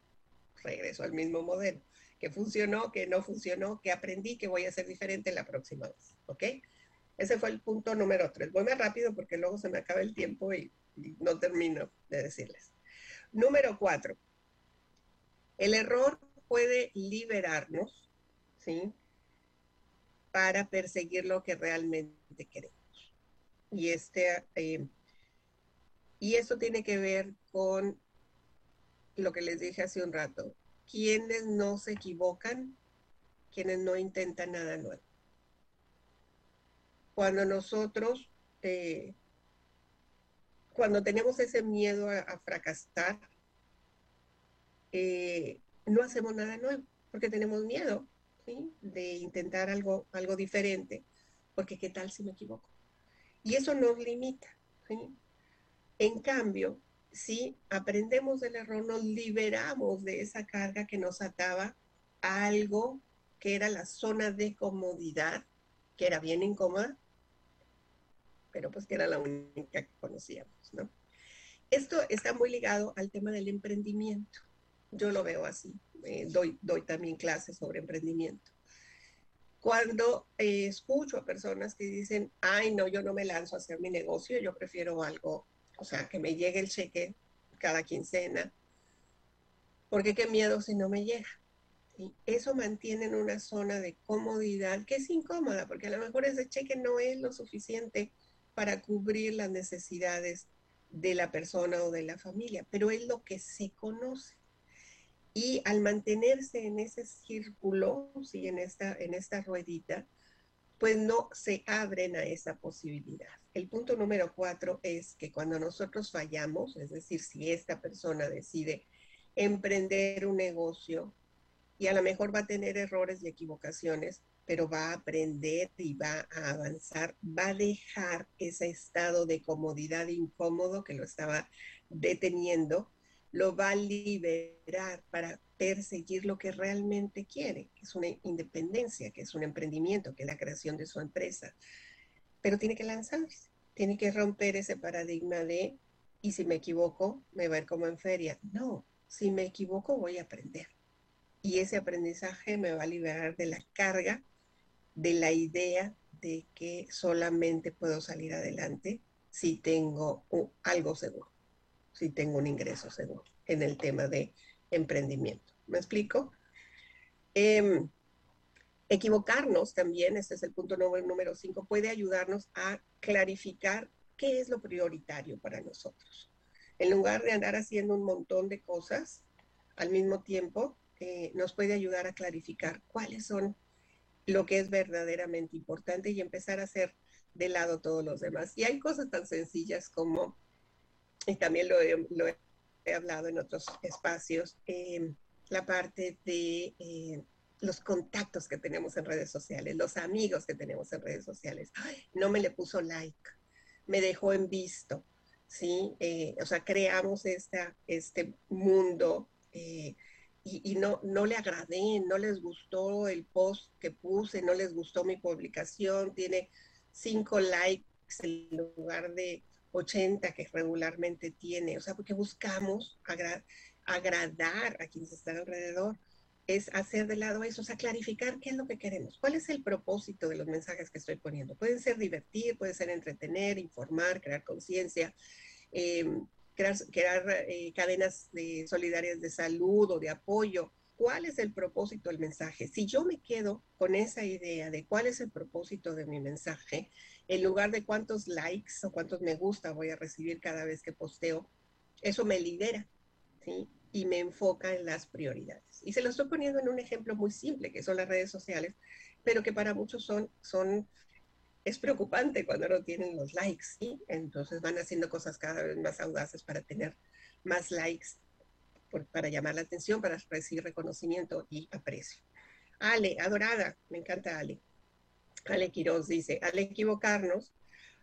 Regreso al mismo modelo. ¿Qué funcionó? ¿Qué no funcionó? ¿Qué aprendí? ¿Qué voy a hacer diferente la próxima vez? ¿Ok? Ese fue el punto número tres. Voy más rápido porque luego se me acaba el tiempo y, no termino de decirles. Número cuatro. El error puede liberarnos, ¿sí? Para perseguir lo que realmente queremos. Y este, eh, y eso tiene que ver con lo que les dije hace un rato. Quienes no se equivocan, quienes no intentan nada nuevo cuando nosotros, eh, cuando tenemos ese miedo a, fracasar, eh, no hacemos nada nuevo, porque tenemos miedo de intentar algo, algo diferente, porque qué tal si me equivoco. Y eso nos limita. En cambio, si aprendemos del error, nos liberamos de esa carga que nos ataba a algo que era la zona de comodidad, que era bien incómoda, pero pues que era la única que conocíamos, ¿no? Esto está muy ligado al tema del emprendimiento. Yo lo veo así. Eh, doy, doy también clases sobre emprendimiento. Cuando eh, escucho a personas que dicen, ay, no, yo no me lanzo a hacer mi negocio, yo prefiero algo, o sea, que me llegue el cheque cada quincena, porque qué miedo si no me llega. Eso mantiene en una zona de comodidad que es incómoda, porque a lo mejor ese cheque no es lo suficiente para cubrir las necesidades de la persona o de la familia, pero es lo que se conoce. Y al mantenerse en ese círculo, ¿sí? en, esta, en esta ruedita, pues no se abren a esa posibilidad. El punto número cuatro es que cuando nosotros fallamos, es decir, si esta persona decide emprender un negocio y a lo mejor va a tener errores y equivocaciones, pero va a aprender y va a avanzar, va a dejar ese estado de comodidad incómodo que lo estaba deteniendo, lo va a liberar para perseguir lo que realmente quiere, que es una independencia, que es un emprendimiento, que es la creación de su empresa. Pero tiene que lanzarse, tiene que romper ese paradigma de, y si me equivoco, me va a ir como en feria. No, si me equivoco, voy a aprender. Y ese aprendizaje me va a liberar de la carga de la idea de que solamente puedo salir adelante si tengo algo seguro, si tengo un ingreso seguro en el tema de emprendimiento. ¿Me explico? Em, equivocarnos también, este es el punto número 5, puede ayudarnos a clarificar qué es lo prioritario para nosotros. En lugar de andar haciendo un montón de cosas al mismo tiempo, eh, nos puede ayudar a clarificar cuáles son lo que es verdaderamente importante y empezar a hacer de lado todos los demás. Y hay cosas tan sencillas como, y también lo he, hablado en otros espacios, eh, la parte de eh, los contactos que tenemos en redes sociales, los amigos que tenemos en redes sociales. no me le puso like, me dejó en visto. ¿sí? Eh, o sea, creamos esta, este mundo eh, y, no, no le agradé, no les gustó el post que puse, no les gustó mi publicación, tiene cinco likes en lugar de 80 que regularmente tiene, o sea, porque buscamos agradar a quienes están alrededor, es hacer de lado eso, o sea, clarificar qué es lo que queremos, cuál es el propósito de los mensajes que estoy poniendo. Pueden ser divertir, puede ser entretener, informar, crear conciencia, em, crear, eh, cadenas de solidarias de salud o de apoyo. ¿Cuál es el propósito del mensaje? Si yo me quedo con esa idea de cuál es el propósito de mi mensaje, en lugar de cuántos likes o cuántos me gusta voy a recibir cada vez que posteo, eso me lidera, ¿sí? Y me enfoca en las prioridades. Y se lo estoy poniendo en un ejemplo muy simple, que son las redes sociales, pero que para muchos son, son es preocupante cuando no tienen los likes, ¿sí? Entonces van haciendo cosas cada vez más audaces para tener más likes, para llamar la atención, para recibir reconocimiento y aprecio. Ale, adorada, me encanta Ale. Ale Quiroz dice, al equivocarnos,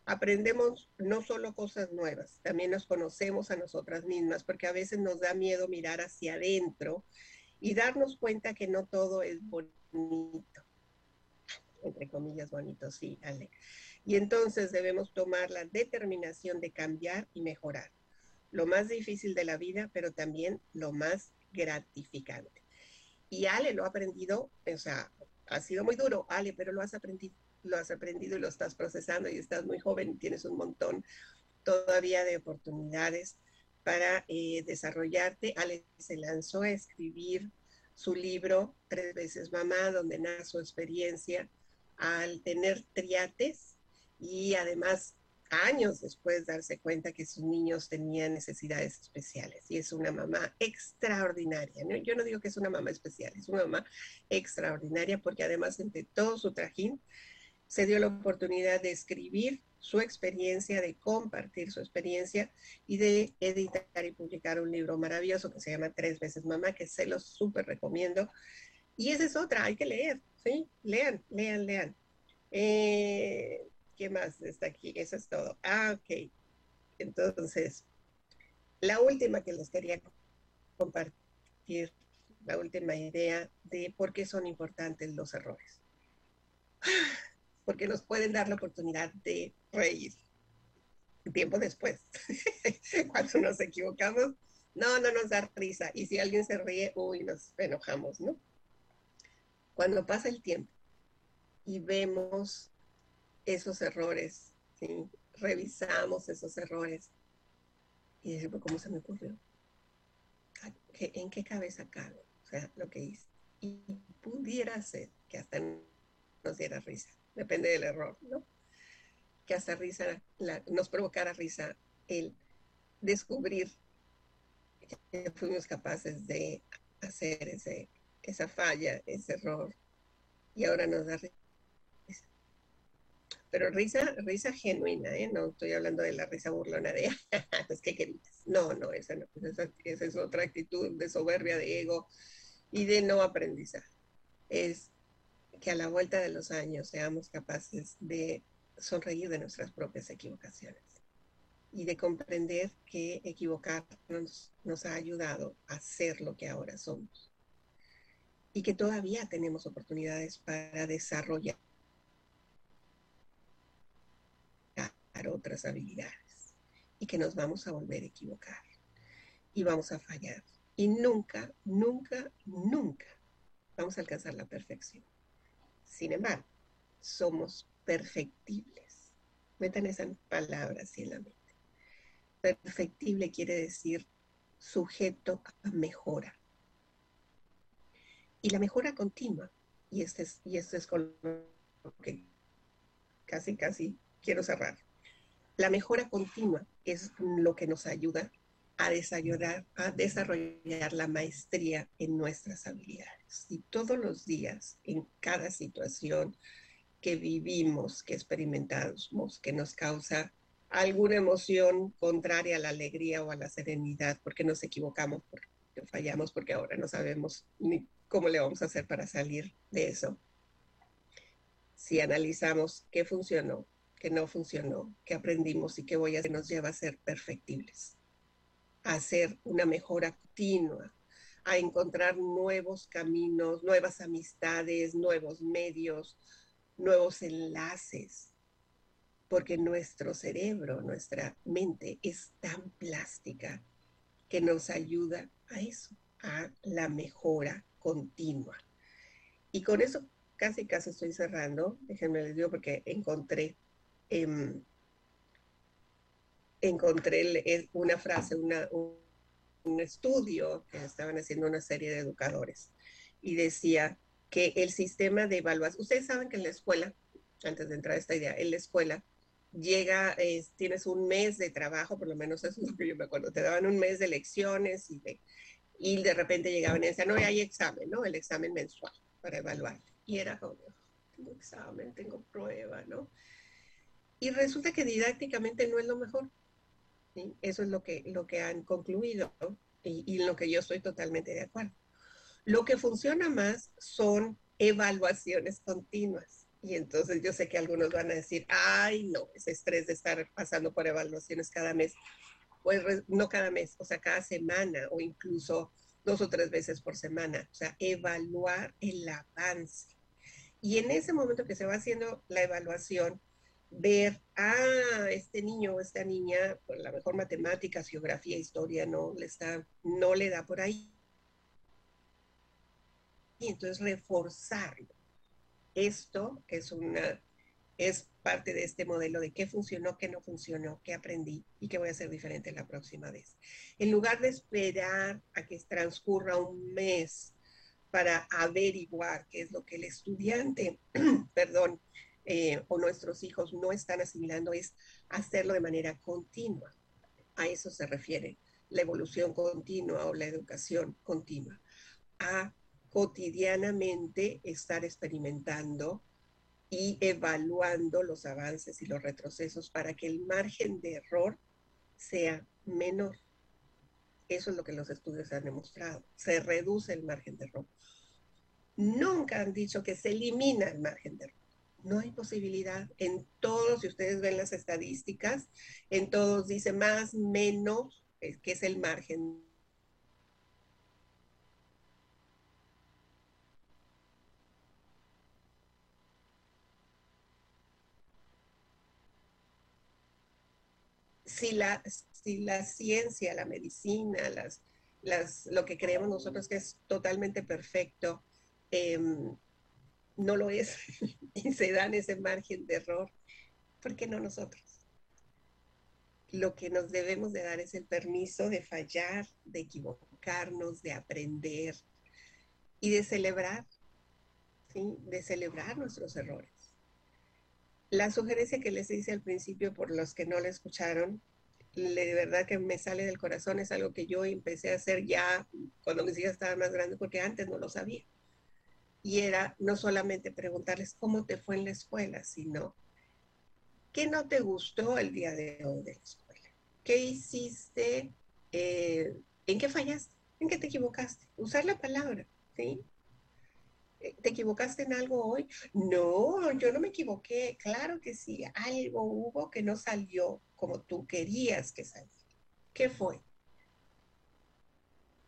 aprendemos no solo cosas nuevas, también nos conocemos a nosotras mismas, porque a veces nos da miedo mirar hacia adentro y darnos cuenta que no todo es bonito entre comillas, bonito, sí, Ale. Y entonces debemos tomar la determinación de cambiar y mejorar. Lo más difícil de la vida, pero también lo más gratificante. Y Ale lo ha aprendido, o sea, ha sido muy duro, Ale, pero lo has aprendido, lo has aprendido y lo estás procesando y estás muy joven y tienes un montón todavía de oportunidades para eh, desarrollarte. Ale se lanzó a escribir su libro Tres veces Mamá, donde nace su experiencia al tener triates y además años después darse cuenta que sus niños tenían necesidades especiales. Y es una mamá extraordinaria. Yo no digo que es una mamá especial, es una mamá extraordinaria porque además entre todo su trajín se dio la oportunidad de escribir su experiencia, de compartir su experiencia y de editar y publicar un libro maravilloso que se llama Tres veces Mamá, que se los súper recomiendo. Y esa es otra, hay que leer, ¿sí? Lean, lean, lean. Eh, ¿Qué más está aquí? Eso es todo. Ah, ok. Entonces, la última que les quería compartir, la última idea de por qué son importantes los errores. Porque nos pueden dar la oportunidad de reír tiempo después. Cuando nos equivocamos, no, no nos da risa. Y si alguien se ríe, uy, nos enojamos, ¿no? Cuando pasa el tiempo y vemos esos errores, revisamos esos errores y decimos, ¿cómo se me ocurrió? ¿En qué cabeza cabe? O sea, lo que hice. Y pudiera ser que hasta nos diera risa, depende del error, ¿no? Que hasta risa, nos provocara risa el descubrir que fuimos capaces de hacer ese esa falla, ese error, y ahora nos da risa. Pero risa, risa genuina, ¿eh? No estoy hablando de la risa burlona de, pues qué queridas. No, no, esa no, esa, esa es otra actitud de soberbia, de ego y de no aprendizaje. Es que a la vuelta de los años seamos capaces de sonreír de nuestras propias equivocaciones y de comprender que equivocarnos nos ha ayudado a ser lo que ahora somos y que todavía tenemos oportunidades para desarrollar otras habilidades y que nos vamos a volver a equivocar y vamos a fallar y nunca, nunca, nunca vamos a alcanzar la perfección. Sin embargo, somos perfectibles. Metan esa palabra así en la mente. Perfectible quiere decir sujeto a mejora y la mejora continua. Y este es, y este es con lo que casi, casi quiero cerrar. La mejora continua es lo que nos ayuda a desarrollar, a desarrollar la maestría en nuestras habilidades. Y todos los días, en cada situación que vivimos, que experimentamos, que nos causa alguna emoción contraria a la alegría o a la serenidad, porque nos equivocamos, porque fallamos, porque ahora no sabemos ni ¿Cómo le vamos a hacer para salir de eso? Si analizamos qué funcionó, que no funcionó, que aprendimos y que voy a hacer nos lleva a ser perfectibles, a hacer una mejora continua, a encontrar nuevos caminos, nuevas amistades, nuevos medios, nuevos enlaces, porque nuestro cerebro, nuestra mente es tan plástica que nos ayuda a eso, a la mejora continua. Y con eso casi, casi estoy cerrando, déjenme les digo porque encontré, em, encontré una frase, un estudio que estaban haciendo una serie de educadores y decía que el sistema de evaluación, ustedes saben que en la escuela, antes de entrar a esta idea, en la escuela llega, tienes un mes de trabajo, por lo menos eso es lo que yo me acuerdo, te daban un mes de lecciones y de, y de repente llegaban y decían, no, hay examen, ¿no? El examen mensual para evaluar. Y era como, tengo examen, tengo prueba, ¿no? Y resulta que didácticamente no es lo mejor. Eso es lo que, lo que han concluido y, y lo que yo estoy totalmente de acuerdo. Lo que funciona más son evaluaciones continuas. Y entonces yo sé que algunos van a decir, ay, no, ese estrés de estar pasando por evaluaciones cada mes. Pues no cada mes, o sea, cada semana o incluso dos o tres veces por semana. O sea, evaluar el avance. Y en ese momento que se va haciendo la evaluación, ver, ah, este niño o esta niña, por la mejor matemáticas, geografía, historia, no le, está, no le da por ahí. Y entonces reforzarlo. Esto es una, es parte de este modelo de qué funcionó, qué no funcionó, qué aprendí y qué voy a hacer diferente la próxima vez. En lugar de esperar a que transcurra un mes para averiguar qué es lo que el estudiante, perdón, eh, o nuestros hijos no están asimilando es hacerlo de manera continua. A eso se refiere la evolución continua o la educación continua. A cotidianamente estar experimentando y evaluando los avances y los retrocesos para que el margen de error sea menor. Eso es lo que los estudios han demostrado. Se reduce el margen de error. Nunca han dicho que se elimina el margen de error no hay posibilidad. En todos, si ustedes ven las estadísticas, en todos dice más, menos, que es el margen. Si la, si la ciencia, la medicina, las, las, lo que creemos nosotros que es totalmente perfecto, em, no lo es y se dan ese margen de error, ¿por qué no nosotros? Lo que nos debemos de dar es el permiso de fallar, de equivocarnos, de aprender y de celebrar, ¿sí? De celebrar nuestros errores. La sugerencia que les hice al principio, por los que no la escucharon, de verdad que me sale del corazón, es algo que yo empecé a hacer ya cuando mis hijas estaban más grandes, porque antes no lo sabía y era no solamente preguntarles cómo te fue en la escuela, sino qué no te gustó el día de hoy de la escuela, qué hiciste, eh, en qué fallaste, en qué te equivocaste, usar la palabra, ¿sí? Eh, ¿Te equivocaste en algo hoy? No, yo no me equivoqué. Claro que sí, algo hubo que no salió como tú querías que saliera. ¿Qué fue?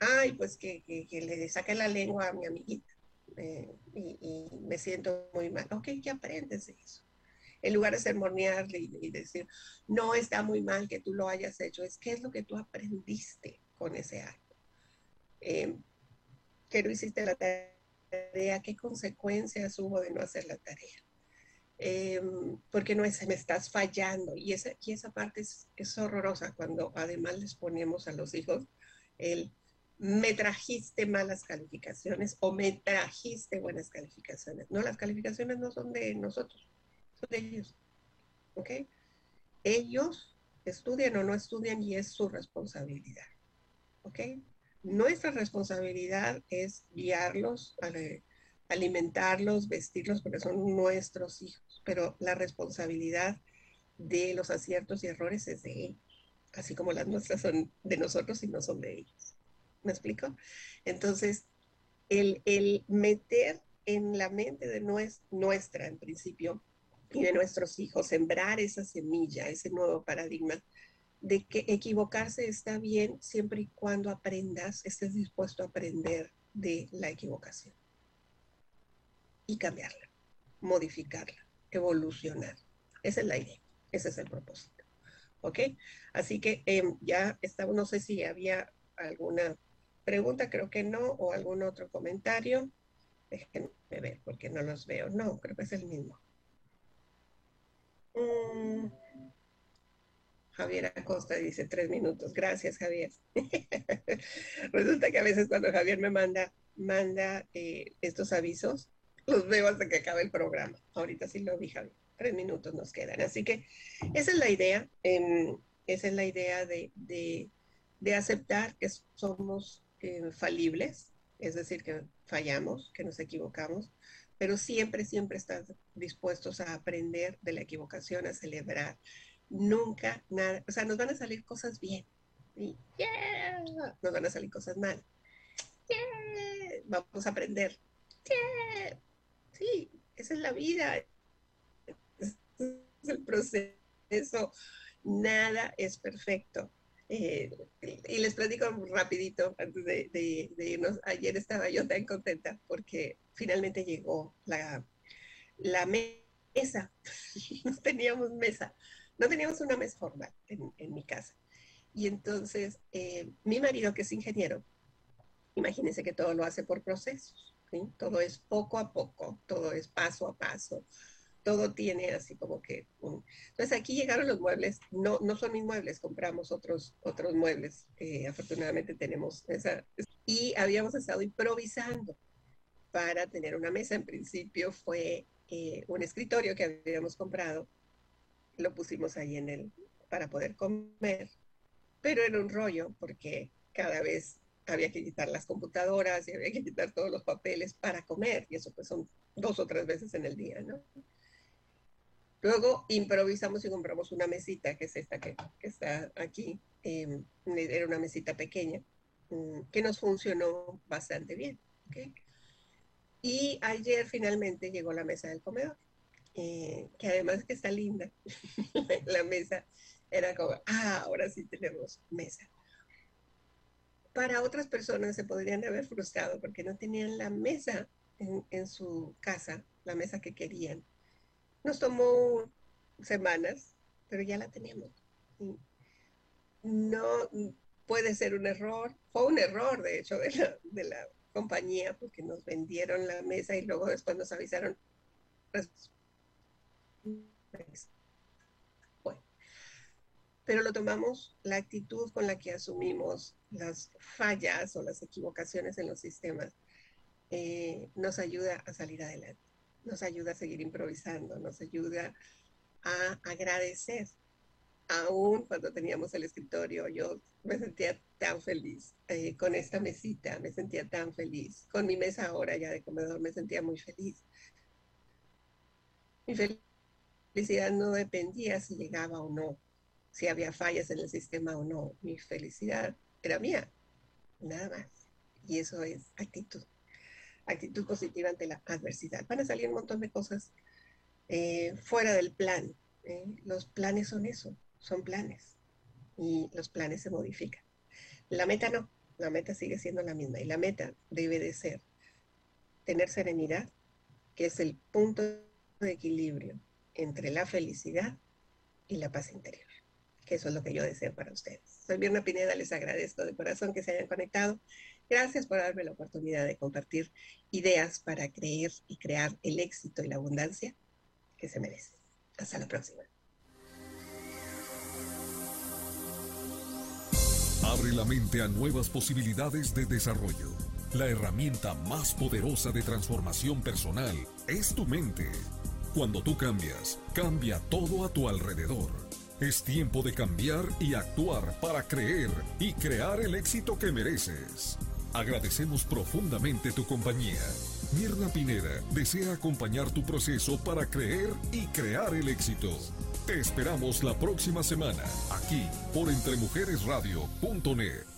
Ay, pues que, que, le saqué la lengua a mi amiguita. Eh, y, me siento muy mal. Ok, ¿qué aprendes de eso? En lugar de sermonearle y, y, decir, no está muy mal que tú lo hayas hecho, es qué es lo que tú aprendiste con ese acto. Eh, que no hiciste la tarea, qué consecuencias hubo de no hacer la tarea. Eh, porque no es, me estás fallando. Y esa, y esa parte es, es horrorosa cuando además les ponemos a los hijos el me trajiste malas calificaciones o me trajiste buenas calificaciones. No, las calificaciones no son de nosotros, son de ellos. ¿Ok? Ellos estudian o no estudian y es su responsabilidad. ¿Ok? Nuestra responsabilidad es guiarlos, alimentarlos, vestirlos, porque son nuestros hijos, pero la responsabilidad de los aciertos y errores es de ellos, así como las nuestras son de nosotros y no son de ellos. ¿Me explico? Entonces, el, meter en la mente de nuestra, en principio, y de nuestros hijos, sembrar esa semilla, ese nuevo paradigma de que equivocarse está bien siempre y cuando aprendas, estés dispuesto a aprender de la equivocación y cambiarla, modificarla, evolucionar. Esa es la idea, ese es el propósito. ¿Ok? Así que em, ya estamos, no sé si había alguna pregunta, creo que no, o algún otro comentario. Déjenme ver porque no los veo. No, creo que es el mismo. Mm. Javier Acosta dice tres minutos. Gracias, Javier. Resulta que a veces cuando Javier me manda, manda eh, estos avisos, los veo hasta que acabe el programa. Ahorita sí lo vi, Javier. Tres minutos nos quedan. Así que esa es la idea. Em, esa es la idea de, de, aceptar que somos falibles, es decir, que fallamos, que nos equivocamos, pero siempre, siempre estar dispuestos a aprender de la equivocación, a celebrar. Nunca, nada, o sea, nos van a salir cosas bien. Yeah, nos van a salir cosas mal. vamos a aprender. Sí, esa es la vida. es el proceso. Nada es perfecto. Eh, y les platico rapidito antes de, irnos. Ayer estaba yo tan contenta porque finalmente llegó la, la mesa. no teníamos mesa. No teníamos una mesa formal en, mi casa. Y entonces eh, mi marido, que es ingeniero, imagínense que todo lo hace por procesos. Todo es poco a poco, todo es paso a paso todo tiene así como que... Entonces aquí llegaron los muebles, no, no son mis muebles, compramos otros, otros muebles, eh, afortunadamente tenemos esa... Y habíamos estado improvisando para tener una mesa. En principio fue eh, un escritorio que habíamos comprado, lo pusimos ahí en el, para poder comer, pero era un rollo porque cada vez había que quitar las computadoras y había que quitar todos los papeles para comer, y eso pues son dos o tres veces en el día, ¿no? Luego improvisamos y compramos una mesita, que es esta que, está aquí. Em, era una mesita pequeña, mm, que nos funcionó bastante bien. Y ayer finalmente llegó la mesa del comedor, eh, que además está linda. la mesa era como, ah, ahora sí tenemos mesa. Para otras personas se podrían haber frustrado porque no tenían la mesa en su casa, la mesa que querían nos tomó semanas, pero ya la tenemos. No puede ser un error, fue un error de hecho de la, compañía porque nos vendieron la mesa y luego después nos avisaron. Bueno, pero lo tomamos, la actitud con la que asumimos las fallas o las equivocaciones en los sistemas eh, nos ayuda a salir adelante nos ayuda a seguir improvisando, nos ayuda a agradecer. Aún cuando teníamos el escritorio, yo me sentía tan feliz eh, con esta mesita, me sentía tan feliz. Con mi mesa ahora ya de comedor me sentía muy feliz. Mi felicidad no dependía si llegaba o no, si había fallas en el sistema o no. Mi felicidad era mía, nada más. Y eso es actitud actitud positiva ante la adversidad. Van a salir un montón de cosas eh, fuera del plan. ¿eh? Los planes son eso, son planes. Y los planes se modifican. La meta no, la meta sigue siendo la misma. Y la meta debe de ser tener serenidad, que es el punto de equilibrio entre la felicidad y la paz interior. Que eso es lo que yo deseo para ustedes. Soy Mirna Pineda, les agradezco de corazón que se hayan conectado. Gracias por darme la oportunidad de compartir ideas para creer y crear el éxito y la abundancia que se merece. Hasta la próxima. Abre la mente a nuevas posibilidades de desarrollo. La herramienta más poderosa de transformación personal es tu mente. Cuando tú cambias, cambia todo a tu alrededor. Es tiempo de cambiar y actuar para creer y crear el éxito que mereces. Agradecemos profundamente tu compañía. Mirna Pineda desea acompañar tu proceso para creer y crear el éxito. Te esperamos la próxima semana, aquí por entremujeresradio.net.